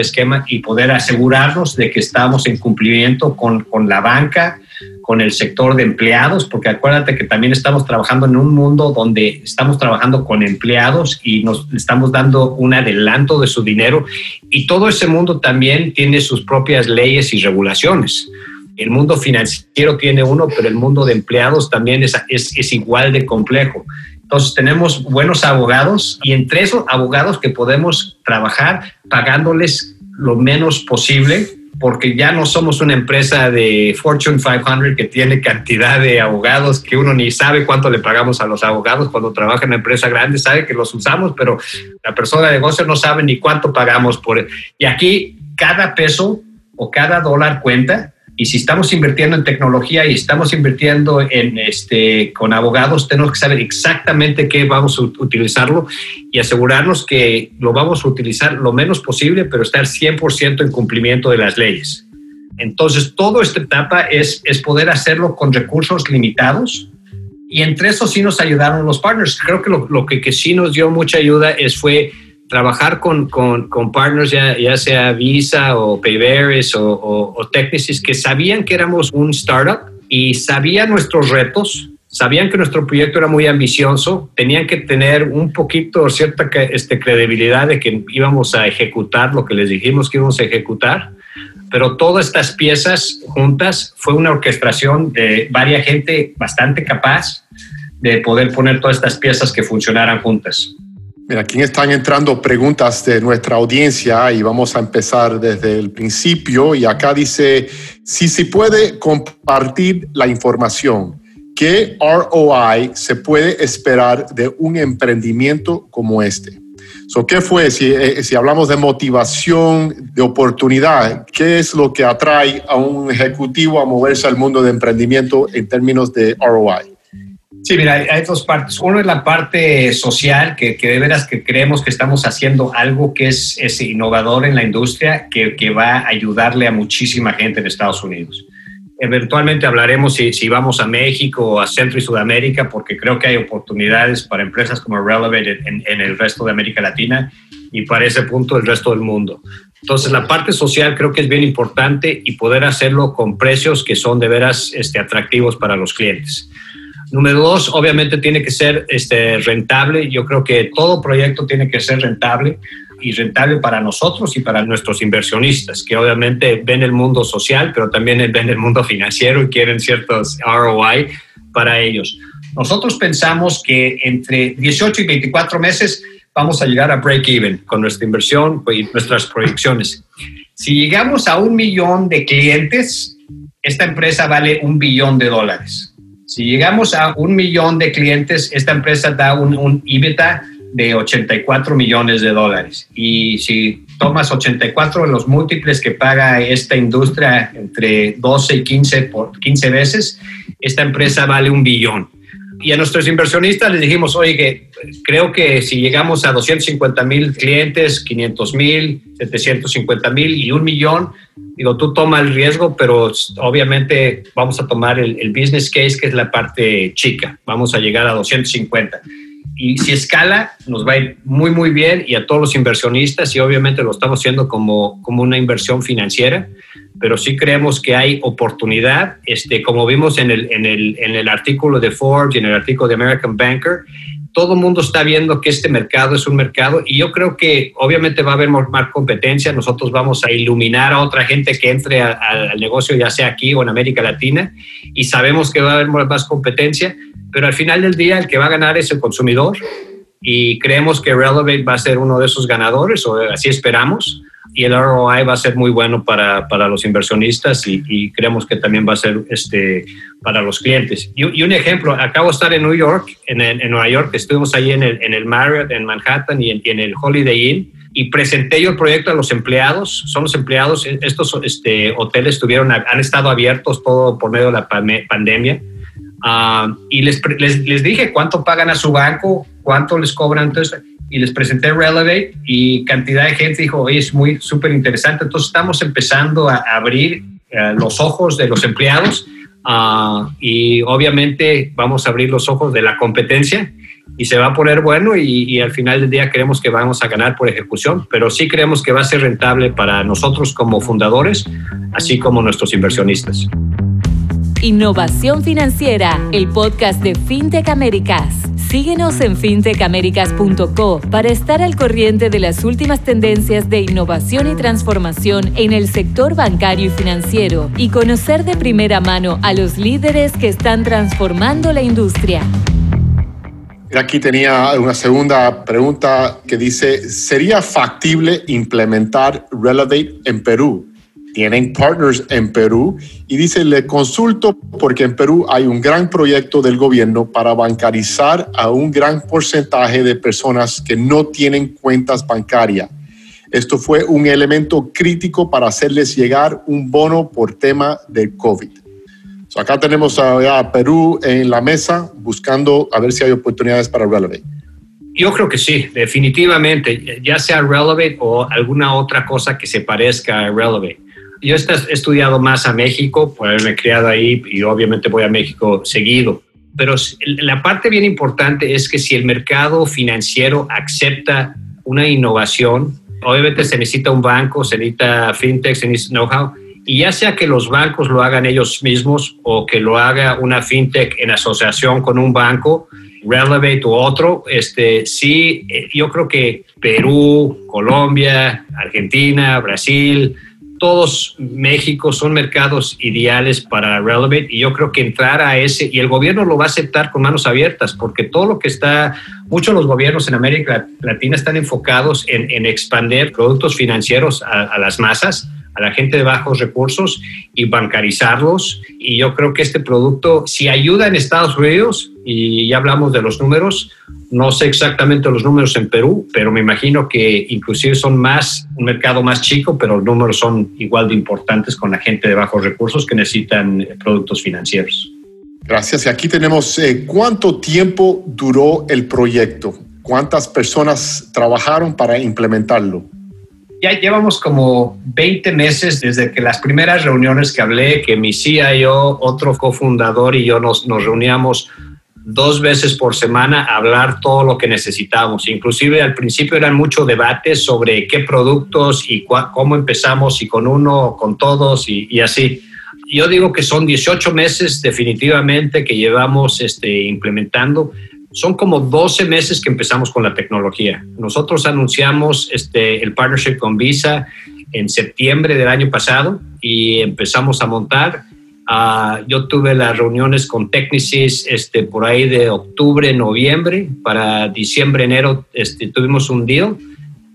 [SPEAKER 3] esquema y poder asegurarnos de que estamos en cumplimiento con, con la banca, con el sector de empleados, porque acuérdate que también estamos trabajando en un mundo donde estamos trabajando con empleados y nos estamos dando un adelanto de su dinero y todo ese mundo también tiene sus propias leyes y regulaciones. El mundo financiero tiene uno, pero el mundo de empleados también es, es, es igual de complejo. Entonces tenemos buenos abogados y entre esos abogados que podemos trabajar pagándoles lo menos posible porque ya no somos una empresa de Fortune 500 que tiene cantidad de abogados que uno ni sabe cuánto le pagamos a los abogados cuando trabaja en una empresa grande, sabe que los usamos, pero la persona de negocio no sabe ni cuánto pagamos por... Y aquí cada peso o cada dólar cuenta y si estamos invirtiendo en tecnología y estamos invirtiendo en este, con abogados, tenemos que saber exactamente qué vamos a utilizarlo y asegurarnos que lo vamos a utilizar lo menos posible, pero estar 100% en cumplimiento de las leyes. Entonces, toda esta etapa es, es poder hacerlo con recursos limitados. Y entre eso sí nos ayudaron los partners. Creo que lo, lo que, que sí nos dio mucha ayuda es fue trabajar con, con, con partners, ya, ya, sea Visa o Payveris o, o, que sabían que éramos un startup y sabían nuestros retos, sabían que nuestro proyecto era muy ambicioso, tenían que tener un poquito cierta este, credibilidad de que íbamos a ejecutar lo que les dijimos que íbamos a ejecutar, pero todas estas piezas juntas fue una orquestación de varias gente bastante capaz de poder poner todas estas piezas que funcionaran juntas.
[SPEAKER 2] Mira, aquí están entrando preguntas de nuestra audiencia y vamos a empezar desde el principio. Y acá dice, si se puede compartir la información, ¿qué ROI se puede esperar de un emprendimiento como este? So, ¿Qué fue? Si, eh, si hablamos de motivación, de oportunidad, ¿qué es lo que atrae a un ejecutivo a moverse al mundo de emprendimiento en términos de ROI?
[SPEAKER 3] Sí, mira, hay, dos partes. Uno es la parte social, que, que, de veras que creemos que estamos haciendo algo que es, es innovador en la industria, que, que, va a ayudarle a muchísima gente en Estados Unidos. Eventualmente hablaremos si, si, vamos a México o a Centro y Sudamérica, porque creo que hay oportunidades para empresas como Relevant en, en el resto de América Latina y para ese punto el resto del mundo. Entonces, la parte social creo que es bien importante y poder hacerlo con precios que son de veras este, atractivos para los clientes. Número dos, obviamente tiene que ser este, rentable. Yo creo que todo proyecto tiene que ser rentable y rentable para nosotros y para nuestros inversionistas, que obviamente ven el mundo social, pero también ven el mundo financiero y quieren ciertos ROI para ellos. Nosotros pensamos que entre 18 y 24 meses vamos a llegar a break even con nuestra inversión y nuestras proyecciones. Si llegamos a un millón de clientes, esta empresa vale un billón de dólares. Si llegamos a un millón de clientes, esta empresa da un, un de 84 millones de dólares. Y si tomas 84 de los múltiples que paga esta industria entre 12 y 15, por 15 veces, esta empresa vale un billón. Y a nuestros inversionistas les dijimos, oye, que creo que si llegamos a 250 mil clientes, 500 mil, 750 mil y un millón, digo, tú toma el riesgo, pero obviamente vamos a tomar el, el, business case, que es la parte chica. Vamos a llegar a 250. Y si escala, nos va a ir muy, muy bien y a todos los inversionistas y obviamente lo estamos haciendo como, como una inversión financiera pero sí creemos que hay oportunidad, este, como vimos en el, en, el, en el artículo de Forbes y en el artículo de American Banker, todo el mundo está viendo que este mercado es un mercado y yo creo que obviamente va a haber más competencia, nosotros vamos a iluminar a otra gente que entre al negocio, ya sea aquí o en América Latina, y sabemos que va a haber más competencia, pero al final del día el que va a ganar es el consumidor y creemos que Relevate va a ser uno de esos ganadores, o así esperamos y el ROI va a ser muy bueno para, para los inversionistas y, y, creemos que también va a ser este, para los clientes. Y, y un ejemplo, acabo de estar en New York, en, en, Nueva York, estuvimos ahí en el, en el Marriott, en Manhattan y en, en, el Holiday Inn. y presenté yo el proyecto a los empleados. Son los empleados, estos este, hoteles tuvieron, han estado abiertos todo por medio de la pandemia. Ah, y les, les, dije cuánto pagan a su banco, cuánto les cobran. Entonces, y les presenté Relevate y cantidad de gente dijo, oye, es muy súper interesante. Entonces estamos empezando a abrir eh, los ojos de los empleados ah, y obviamente vamos a abrir los ojos de la competencia y se va a poner bueno y, y, al final del día creemos que vamos a ganar por ejecución, pero sí creemos que va a ser rentable para nosotros como fundadores, así como nuestros inversionistas.
[SPEAKER 1] Innovación Financiera, el podcast de FinTech Américas. Síguenos en fintechamericas.co para estar al corriente de las últimas tendencias de innovación y transformación en el sector bancario y financiero y conocer de primera mano a los líderes que están transformando la industria.
[SPEAKER 2] Aquí tenía una segunda pregunta que dice, ¿sería factible implementar Relevate en Perú? Tienen partners en Perú y dice, le consulto porque en Perú hay un gran proyecto del gobierno para bancarizar a un gran porcentaje de personas que no tienen cuentas bancarias. Esto fue un elemento crítico para hacerles llegar un bono por tema del COVID. acá tenemos a, Perú en la mesa buscando a ver si hay oportunidades para Relevate.
[SPEAKER 3] Yo creo que sí, definitivamente, ya sea Relevate o alguna otra cosa que se parezca a Relevate yo he estudiado más a México, por haberme criado ahí y obviamente voy a México seguido. Pero la parte bien importante es que si el mercado financiero acepta una innovación, obviamente se necesita un banco, se necesita fintech, se necesita know-how, y ya sea que los bancos lo hagan ellos mismos o que lo haga una fintech en asociación con un banco, Relevate u otro, este, sí, eh, yo creo que Perú, Colombia, Argentina, Brasil, todos México son mercados ideales para Relevate y yo creo que entrar a ese, y el gobierno lo va a aceptar con manos abiertas, porque todo lo que está, muchos de los gobiernos en América Latina están enfocados en, en expandir productos financieros a las masas a la gente de bajos recursos y bancarizarlos. Y yo creo que este producto, si ayuda en Estados Unidos, y ya hablamos de los números, no sé exactamente los números en Perú, pero me imagino que inclusive son más, un mercado más chico, pero los números son igual de importantes con la gente de bajos recursos que necesitan productos financieros.
[SPEAKER 2] Gracias. Y aquí tenemos eh, cuánto tiempo duró el proyecto, cuántas personas trabajaron para implementarlo.
[SPEAKER 3] Ya llevamos como 20 meses desde que las primeras reuniones que hablé, que mi CIO, otro cofundador y yo nos, nos reuníamos dos veces por semana a hablar todo lo que necesitábamos. Inclusive al principio eran muchos debates sobre qué productos y cómo empezamos, y con uno, con todos y, y, así. Yo digo que son 18 meses definitivamente que llevamos este, implementando son como 12 meses que empezamos con la tecnología. Nosotros anunciamos este, el partnership con Visa en septiembre del año pasado y empezamos a montar. Uh, yo tuve las reuniones con Technisys este, por ahí de octubre, noviembre. Para diciembre, enero este, tuvimos un deal.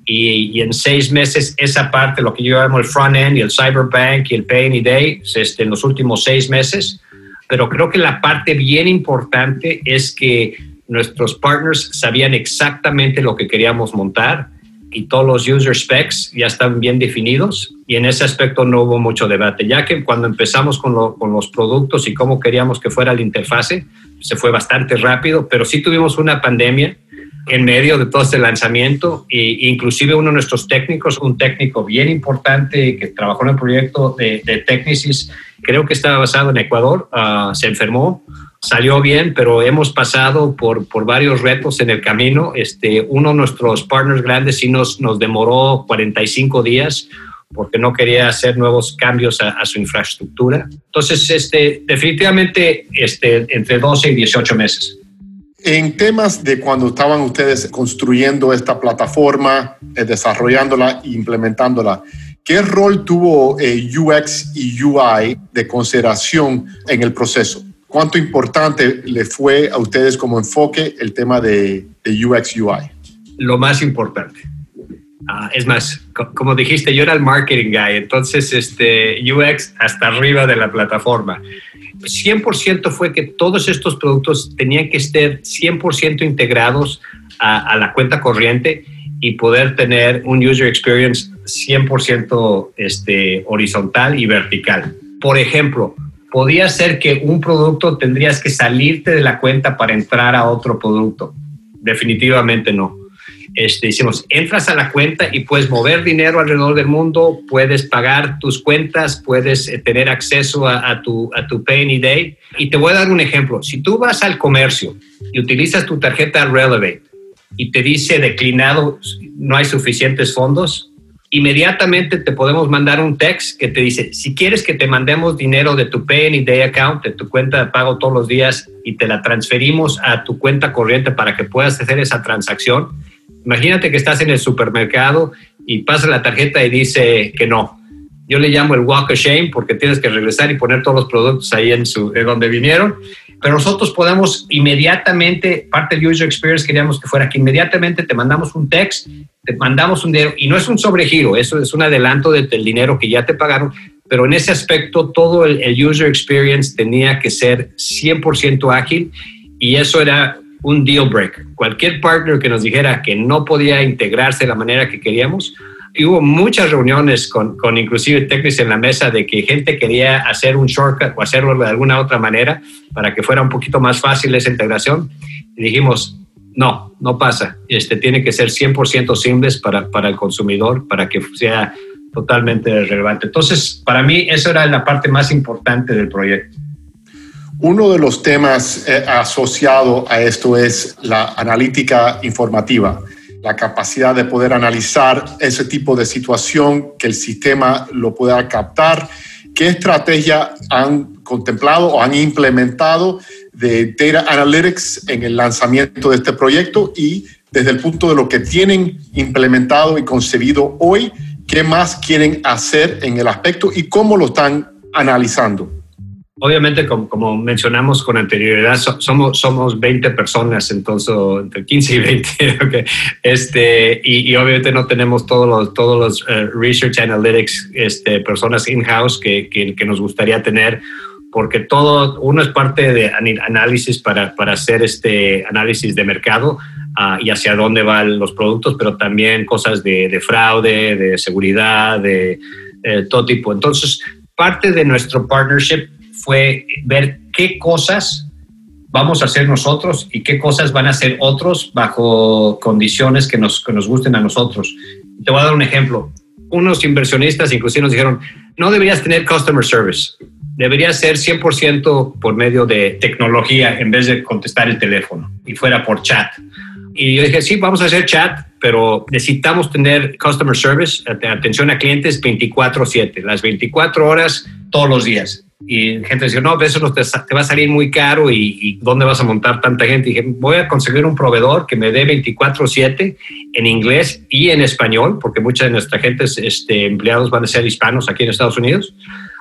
[SPEAKER 3] Y, y, en seis meses esa parte, lo que yo llamo el front end y el cyberbank y el pay any day, este, en los últimos seis meses. Pero creo que la parte bien importante es que nuestros partners sabían exactamente lo que queríamos montar y todos los user specs ya están bien definidos y en ese aspecto no hubo mucho debate, ya que cuando empezamos con, los productos y cómo queríamos que fuera la interfase, se fue bastante rápido, pero sí tuvimos una pandemia en medio de todo este lanzamiento e inclusive uno de nuestros técnicos, un técnico bien importante que trabajó en el proyecto de, de creo que estaba basado en Ecuador, ah, se enfermó salió bien, pero hemos pasado por, por varios retos en el camino. Este, uno de nuestros partners grandes sí nos, nos demoró 45 días porque no quería hacer nuevos cambios a, su infraestructura. Entonces, este, definitivamente este, entre 12 y 18 meses.
[SPEAKER 2] En temas de cuando estaban ustedes construyendo esta plataforma, eh, desarrollándola e implementándola, ¿qué rol tuvo eh, UX y UI de consideración en el proceso? ¿Cuánto importante le fue a ustedes como enfoque el tema de, UX UI?
[SPEAKER 3] Lo más importante. Ah, es más, como dijiste, yo era el marketing guy, entonces este, UX hasta arriba de la plataforma. 100% fue que todos estos productos tenían que estar 100% integrados a, a, la cuenta corriente y poder tener un user experience 100% este, horizontal y vertical. Por ejemplo, podía ser que un producto tendrías que salirte de la cuenta para entrar a otro producto. Definitivamente no. Este, entras a la cuenta y puedes mover dinero alrededor del mundo, puedes pagar tus cuentas, puedes eh, tener acceso a, tu, a tu Pay Any Day. Y te voy a dar un ejemplo. Si tú vas al comercio y utilizas tu tarjeta Relevate y te dice declinado, no hay suficientes fondos, inmediatamente te podemos mandar un text que te dice, si quieres que te mandemos dinero de tu Pay Any Day account, de tu cuenta de pago todos los días y te la transferimos a tu cuenta corriente para que puedas hacer esa transacción, Imagínate que estás en el supermercado y pasa la tarjeta y dice que no. Yo le llamo el walk of shame porque tienes que regresar y poner todos los productos ahí en, su, de donde vinieron. Pero nosotros podemos inmediatamente, parte del user experience queríamos que fuera que inmediatamente te mandamos un text, te mandamos un dinero, y no es un sobregiro, eso es un adelanto del dinero que ya te pagaron, pero en ese aspecto todo el, el user experience tenía que ser 100% ágil y eso era un deal breaker. Cualquier partner que nos dijera que no podía integrarse de la manera que queríamos, y hubo muchas reuniones con, con inclusive técnicos en la mesa de que gente quería hacer un shortcut o hacerlo de alguna otra manera para que fuera un poquito más fácil esa integración. Y dijimos, no, no pasa. Este tiene que ser 100% simples para, para el consumidor, para que sea totalmente relevante. Entonces, para mí, eso era la parte más importante del proyecto.
[SPEAKER 2] Uno de los temas eh, asociado a esto es la analítica informativa, la capacidad de poder analizar ese tipo de situación, que el sistema lo pueda captar. ¿Qué estrategia han contemplado o han implementado de Data Analytics en el lanzamiento de este proyecto y desde el punto de lo que tienen implementado y concebido hoy, qué más quieren hacer en el aspecto y cómo lo están analizando?
[SPEAKER 3] Obviamente, como, mencionamos con anterioridad, somos, somos 20 personas, entonces, entre 15 y 20, *laughs* este, y, obviamente no tenemos todos los, todos los eh, Research Analytics este, personas in-house que, que, nos gustaría tener, porque todo, uno es parte de análisis para, para hacer este análisis de mercado ah, y hacia dónde van los productos, pero también cosas de, de fraude, de seguridad, de eh, todo tipo. Entonces, parte de nuestro partnership fue ver qué cosas vamos a hacer nosotros y qué cosas van a hacer otros bajo condiciones que nos, que nos gusten a nosotros. Te voy a dar un ejemplo. Unos inversionistas inclusive nos dijeron, no deberías tener customer service, debería ser 100% por medio de tecnología en vez de contestar el teléfono y fuera por chat. Y yo dije, sí, vamos a hacer chat, pero necesitamos tener customer service, atención a clientes 24/7, las 24 horas todos los días. Y gente decía, no, eso te, va a salir muy caro y, ¿dónde vas a montar tanta gente? Y dije, voy a conseguir un proveedor que me dé 24/7 en inglés y en español, porque mucha de nuestra gente, este, empleados van a ser hispanos aquí en Estados Unidos.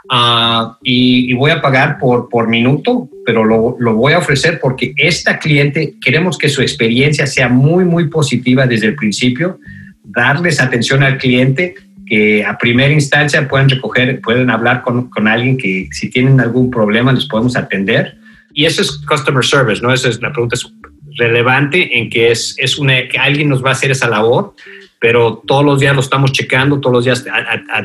[SPEAKER 3] Ah, y, voy a pagar por, por minuto, pero lo, lo, voy a ofrecer porque esta cliente queremos que su experiencia sea muy, muy positiva desde el principio, darles atención al cliente que a primera instancia pueden recoger, pueden hablar con, con, alguien que si tienen algún problema les podemos atender. Y eso es customer service, ¿no? Esa es la pregunta es relevante en que es, es una, que alguien nos va a hacer esa labor pero todos los días lo estamos checando, todos los días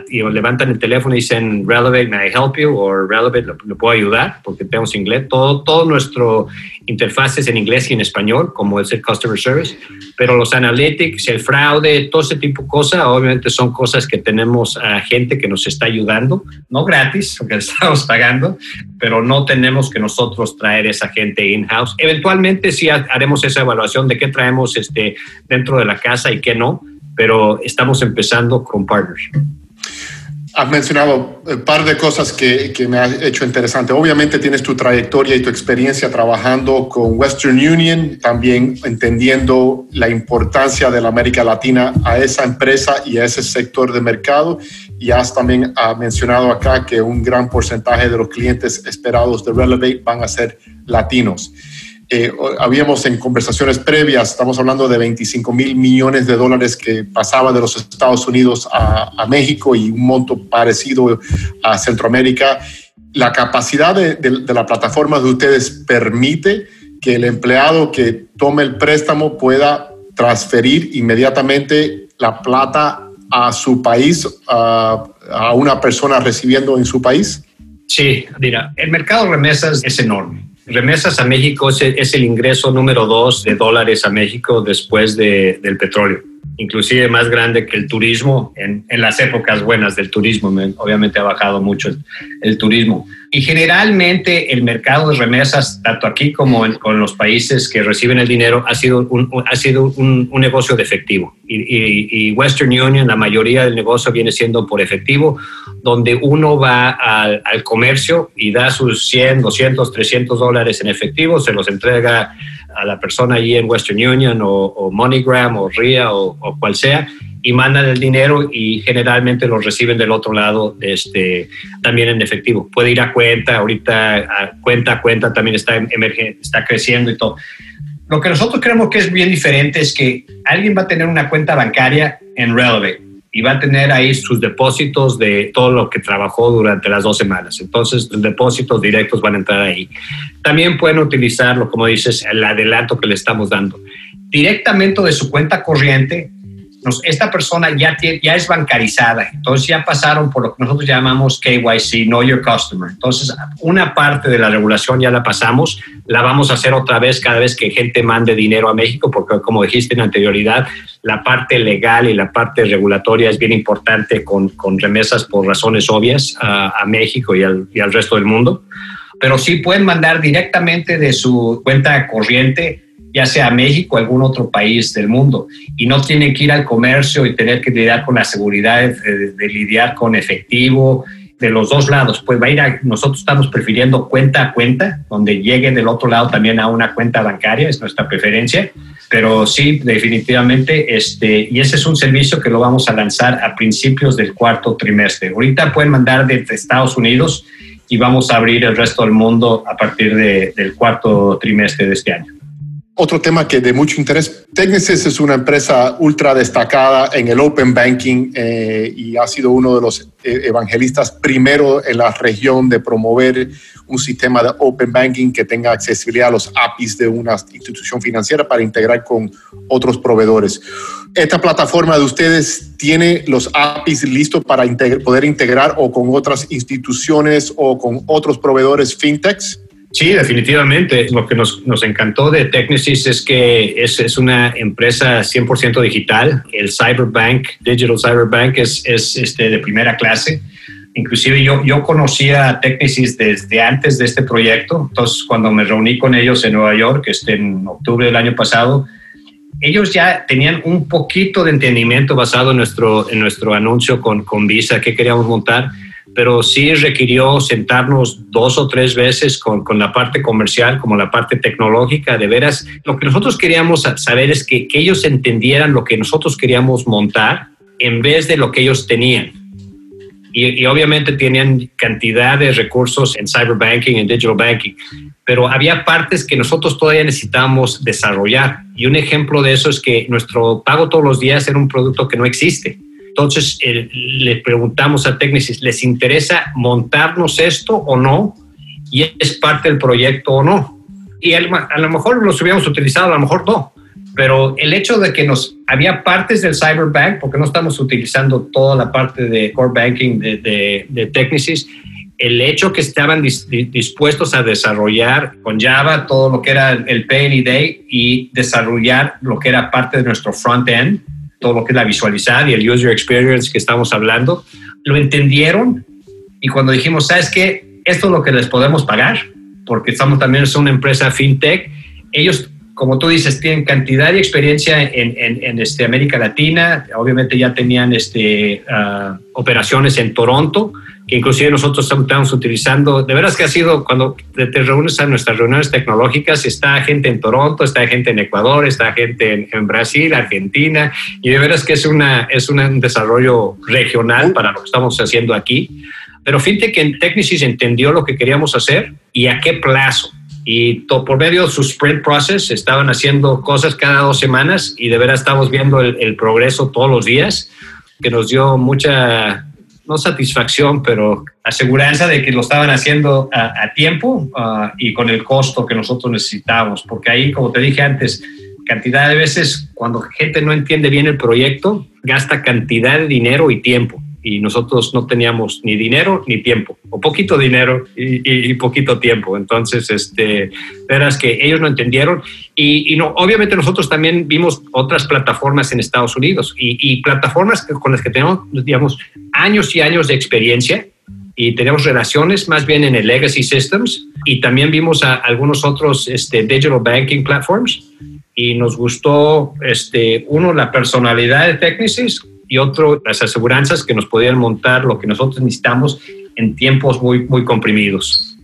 [SPEAKER 3] levantan el teléfono y dicen, Relevate, may I help you? O Relevate, ¿le, puedo ayudar? Porque tenemos inglés. Todo, todo nuestro interfaz es en inglés y en español, como es el Customer Service. Pero los analytics, el fraude, todo ese tipo de cosas, obviamente son cosas que tenemos a gente que nos está ayudando, no gratis, porque *laughs* estamos pagando, pero no tenemos que nosotros traer esa gente in-house. Eventualmente sí haremos esa evaluación de qué traemos este, dentro de la casa y qué no pero estamos empezando con partners.
[SPEAKER 2] Has mencionado un par de cosas que, que, me ha hecho interesante. Obviamente tienes tu trayectoria y tu experiencia trabajando con Western Union, también entendiendo la importancia de la América Latina a esa empresa y a ese sector de mercado. Y has también ha mencionado acá que un gran porcentaje de los clientes esperados de Relevate van a ser latinos. Eh, habíamos en conversaciones previas, estamos hablando de 25 mil millones de dólares que pasaba de los Estados Unidos a, México y un monto parecido a Centroamérica. La capacidad de, de, la plataforma de ustedes permite que el empleado que tome el préstamo pueda transferir inmediatamente la plata a su país, a, a una persona recibiendo en su país?
[SPEAKER 3] Sí, mira, el mercado de remesas es enorme. Remesas a México es, el ingreso número dos de dólares a México después de, del petróleo inclusive más grande que el turismo en, en las épocas buenas del turismo. Obviamente ha bajado mucho el, turismo. Y generalmente el mercado de remesas, tanto aquí como en, con los países que reciben el dinero, ha sido un, ha sido un, un negocio de efectivo. Y, y, Western Union, la mayoría del negocio viene siendo por efectivo, donde uno va al, al comercio y da sus 100, 200, 300 dólares en efectivo, se los entrega a la persona allí en Western Union o, MoneyGram o RIA o, cual sea y mandan el dinero y generalmente lo reciben del otro lado este, también en efectivo. Puede ir a cuenta, ahorita a cuenta cuenta también está, emergente, está creciendo y todo. Lo que nosotros creemos que es bien diferente es que alguien va a tener una cuenta bancaria en Relevate y va a tener ahí sus depósitos de todo lo que trabajó durante las dos semanas. Entonces, los depósitos directos van a entrar ahí. También pueden utilizarlo, como dices, el adelanto que le estamos dando. Directamente de su cuenta corriente, esta persona ya, ya es bancarizada, entonces ya pasaron por lo que nosotros llamamos KYC, Know Your Customer. Entonces, una parte de la regulación ya la pasamos, la vamos a hacer otra vez cada vez que gente mande dinero a México, porque como dijiste en anterioridad, la parte legal y la parte regulatoria es bien importante con, con remesas por razones obvias a, a México y al, y al resto del mundo. Pero sí pueden mandar directamente de su cuenta corriente ya sea México o algún otro país del mundo. Y no tienen que ir al comercio y tener que lidiar con la seguridad de, lidiar con efectivo de los dos lados. Pues va a ir a, nosotros estamos prefiriendo cuenta a cuenta, donde lleguen del otro lado también a una cuenta bancaria, es nuestra preferencia. Pero sí, definitivamente, este, y ese es un servicio que lo vamos a lanzar a principios del cuarto trimestre. Ahorita pueden mandar desde Estados Unidos y vamos a abrir el resto del mundo a partir del cuarto trimestre de este año.
[SPEAKER 2] Otro tema que de mucho interés, Technisys es una empresa ultra destacada en el Open Banking eh, y ha sido uno de los eh, evangelistas primero en la región de promover un sistema de Open Banking que tenga accesibilidad a los APIs de una institución financiera para integrar con otros proveedores. ¿Esta plataforma de ustedes tiene los APIs listos para poder integrar o con otras instituciones o con otros proveedores fintechs?
[SPEAKER 3] Sí, definitivamente. Lo que nos, nos encantó de Technisys es que es, es, una empresa 100% digital. El Cyberbank, Digital Cyberbank, es, es este, de primera clase. Inclusive yo, yo conocía a Technisys desde antes de este proyecto. Entonces, cuando me reuní con ellos en Nueva York, este, en octubre del año pasado, ellos ya tenían un poquito de entendimiento basado en nuestro, en nuestro anuncio con, con Visa que queríamos montar pero sí requirió sentarnos dos o tres veces con, con, la parte comercial como la parte tecnológica. De veras, lo que nosotros queríamos saber es que, que ellos entendieran lo que nosotros queríamos montar en vez de lo que ellos tenían. Y, y, obviamente tenían cantidad de recursos en cyberbanking, en digital banking, pero había partes que nosotros todavía necesitábamos desarrollar. Y un ejemplo de eso es que nuestro pago todos los días era un producto que no existe. Entonces le preguntamos a Technisys, ¿les interesa montarnos esto o no? Y es parte del proyecto o no. Y a lo mejor los hubiéramos utilizado, a lo mejor no. Pero el hecho de que nos había partes del Cyberbank, porque no estamos utilizando toda la parte de core banking de, de, de el hecho que estaban dispuestos a desarrollar con Java todo lo que era el Pay Day y desarrollar lo que era parte de nuestro front end, todo lo que es la visualizar y el user experience que estamos hablando, lo entendieron y cuando dijimos, ¿sabes qué? Esto es lo que les podemos pagar, porque estamos también, es una empresa fintech, ellos, como tú dices, tienen cantidad de experiencia en, en, este, América Latina, obviamente ya tenían este, ah, operaciones en Toronto, que inclusive nosotros estamos utilizando, de veras que ha sido cuando te reúnes a nuestras reuniones tecnológicas, está gente en Toronto, está gente en Ecuador, está gente en, Brasil, Argentina, y de veras que es, una, es un desarrollo regional para lo que estamos haciendo aquí. Pero fíjate que en Technisys entendió lo que queríamos hacer y a qué plazo. Y por medio de su sprint process estaban haciendo cosas cada dos semanas y de veras estamos viendo el, el progreso todos los días, que nos dio mucha no satisfacción, pero aseguranza de que lo estaban haciendo a, tiempo y con el costo que nosotros necesitábamos, porque ahí, como te dije antes, cantidad de veces cuando gente no entiende bien el proyecto, gasta cantidad de dinero y tiempo y nosotros no teníamos ni dinero ni tiempo, o poquito dinero y, poquito tiempo. Entonces, este, verás que ellos no entendieron y, no, obviamente nosotros también vimos otras plataformas en Estados Unidos y, plataformas con las que tenemos, digamos, años y años de experiencia y tenemos relaciones más bien en el legacy systems y también vimos a algunos otros este, digital banking platforms y nos gustó, este, uno, la personalidad de Technisys y otro, las aseguranzas que nos podían montar lo que nosotros necesitamos en tiempos muy, muy comprimidos.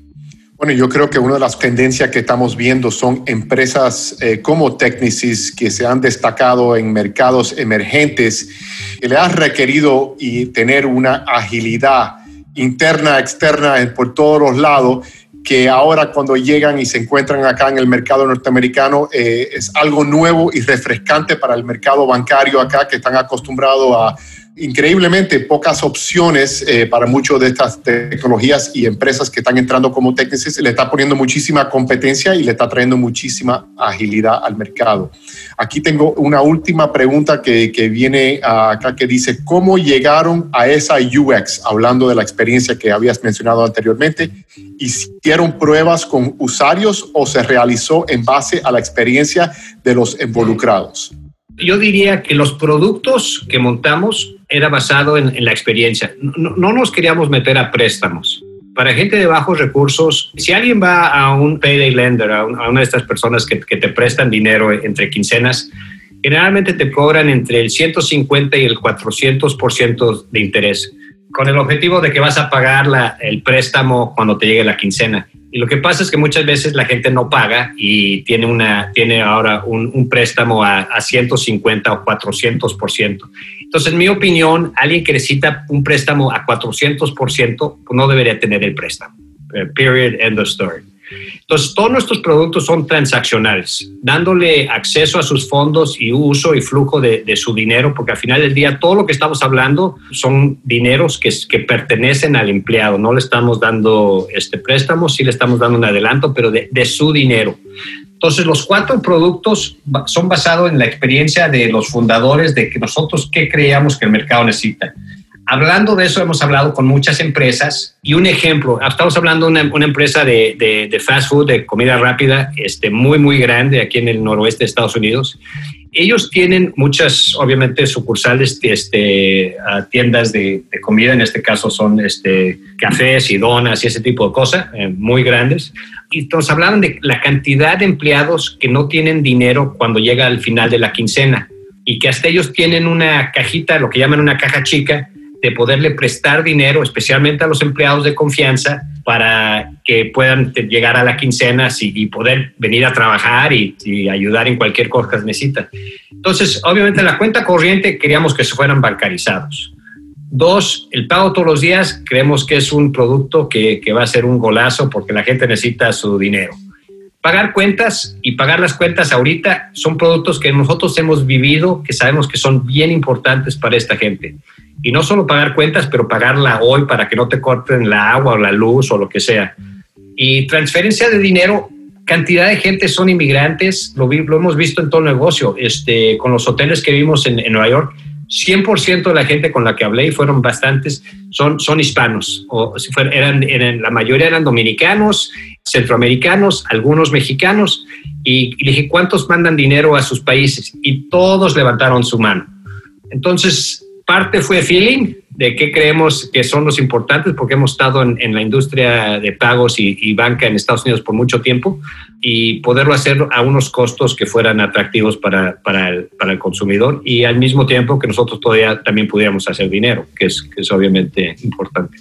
[SPEAKER 2] Bueno, yo creo que una de las tendencias que estamos viendo son empresas eh, como Technisys que se han destacado en mercados emergentes que le han requerido y tener una agilidad interna, externa, por todos los lados que ahora cuando llegan y se encuentran acá en el mercado norteamericano eh, es algo nuevo y refrescante para el mercado bancario acá que están acostumbrados a increíblemente pocas opciones eh, para muchas de estas tecnologías y empresas que están entrando como técnicos. Le está poniendo muchísima competencia y le está trayendo muchísima agilidad al mercado. Aquí tengo una última pregunta que, que viene acá que dice, ¿cómo llegaron a esa UX? Hablando de la experiencia que habías mencionado anteriormente, ¿hicieron pruebas con usuarios o se realizó en base a la experiencia de los involucrados?
[SPEAKER 3] Yo diría que los productos que montamos era basado en, la experiencia. No, nos queríamos meter a préstamos. Para gente de bajos recursos, si alguien va a un payday lender, a, una de estas personas que, te prestan dinero entre quincenas, generalmente te cobran entre el 150 y el 400% de interés, con el objetivo de que vas a pagar el préstamo cuando te llegue la quincena. Y lo que pasa es que muchas veces la gente no paga y tiene, una, tiene ahora un, préstamo a, a, 150 o 400 por ciento. Entonces, en mi opinión, alguien que necesita un préstamo a 400 por ciento pues no debería tener el préstamo. Eh, period, end of story. Entonces, todos nuestros productos son transaccionales, dándole acceso a sus fondos y uso y flujo de, su dinero, porque al final del día todo lo que estamos hablando son dineros que, pertenecen al empleado. No le estamos dando este préstamo, sí le estamos dando un adelanto, pero de, de su dinero. Entonces, los cuatro productos son basados en la experiencia de los fundadores de que nosotros qué creíamos que el mercado necesita. Hablando de eso, hemos hablado con muchas empresas y un ejemplo, estamos hablando de una, empresa de, de, fast food, de comida rápida, este, muy, muy grande aquí en el noroeste de Estados Unidos. Ellos tienen muchas, obviamente, sucursales, este, tiendas de, comida, en este caso son este, cafés y donas y ese tipo de cosas, eh, muy grandes. Y nos hablaron de la cantidad de empleados que no tienen dinero cuando llega al final de la quincena y que hasta ellos tienen una cajita, lo que llaman una caja chica, de poderle prestar dinero, especialmente a los empleados de confianza, para que puedan llegar a la quincena y, poder venir a trabajar y, ayudar en cualquier cosa que necesita. Entonces, obviamente, la cuenta corriente queríamos que se fueran bancarizados. Dos, el pago todos los días creemos que es un producto que, que va a ser un golazo porque la gente necesita su dinero pagar cuentas y pagar las cuentas ahorita son productos que nosotros hemos vivido, que sabemos que son bien importantes para esta gente. Y no solo pagar cuentas, pero pagarla hoy para que no te corten la agua o la luz o lo que sea. Y transferencia de dinero, cantidad de gente son inmigrantes, lo, lo hemos visto en todo el negocio, este, con los hoteles que vimos en, en Nueva York. 100% de la gente con la que hablé, y fueron bastantes, son, son hispanos. O si eran, eran, la mayoría eran dominicanos, centroamericanos, algunos mexicanos. Y, y, dije, ¿cuántos mandan dinero a sus países? Y todos levantaron su mano. Entonces, parte fue feeling de qué creemos que son los importantes, porque hemos estado en, la industria de pagos y, banca en Estados Unidos por mucho tiempo y poderlo hacer a unos costos que fueran atractivos para, para, el, para el consumidor y al mismo tiempo que nosotros todavía también pudiéramos hacer dinero, que es, que es obviamente importante.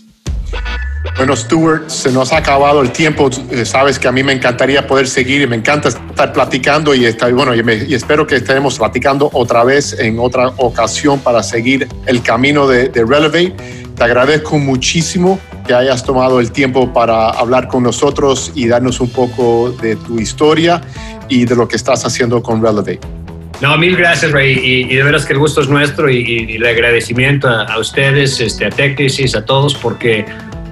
[SPEAKER 2] Bueno, Stuart, se nos ha acabado el tiempo. Eh, sabes que a mí me encantaría poder seguir y me encanta estar platicando y, estar, bueno, y, espero que estemos platicando otra vez en otra ocasión para seguir el camino de, de Relevate. Te agradezco muchísimo que hayas tomado el tiempo para hablar con nosotros y darnos un poco de tu historia y de lo que estás haciendo con Relevate.
[SPEAKER 3] No, mil gracias, Ray. Y, de veras que el gusto es nuestro y, el agradecimiento a, ustedes, este, a Technicis, a todos, porque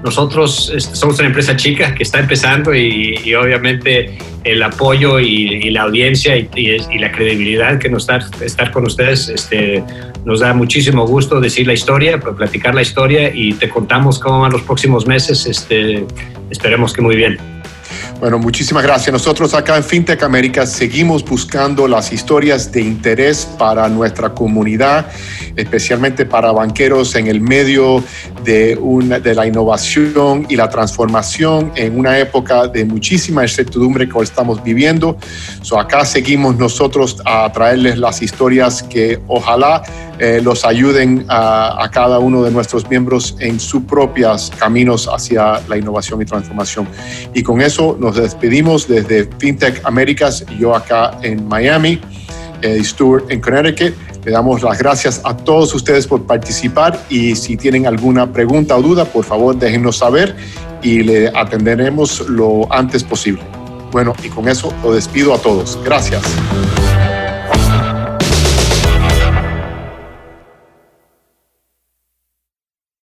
[SPEAKER 3] nosotros somos una empresa chica que está empezando y, obviamente el apoyo y, la audiencia y, la credibilidad que nos da estar con ustedes este, nos da muchísimo gusto decir la historia, platicar la historia y te contamos cómo van los próximos meses. Este, esperemos que muy bien.
[SPEAKER 2] Bueno, muchísimas gracias. Nosotros acá en FinTech América seguimos buscando las historias de interés para nuestra comunidad, especialmente para banqueros en el medio de, una, de la innovación y la transformación en una época de muchísima incertidumbre que estamos viviendo. So, acá seguimos nosotros a traerles las historias que ojalá eh, los ayuden a, a, cada uno de nuestros miembros en sus propios caminos hacia la innovación y transformación. Y con eso nos despedimos desde FinTech Américas, yo acá en Miami, eh, Stuart en Connecticut. Le damos las gracias a todos ustedes por participar y si tienen alguna pregunta o duda, por favor déjenos saber y le atenderemos lo antes posible. Bueno, y con eso lo despido a todos. Gracias.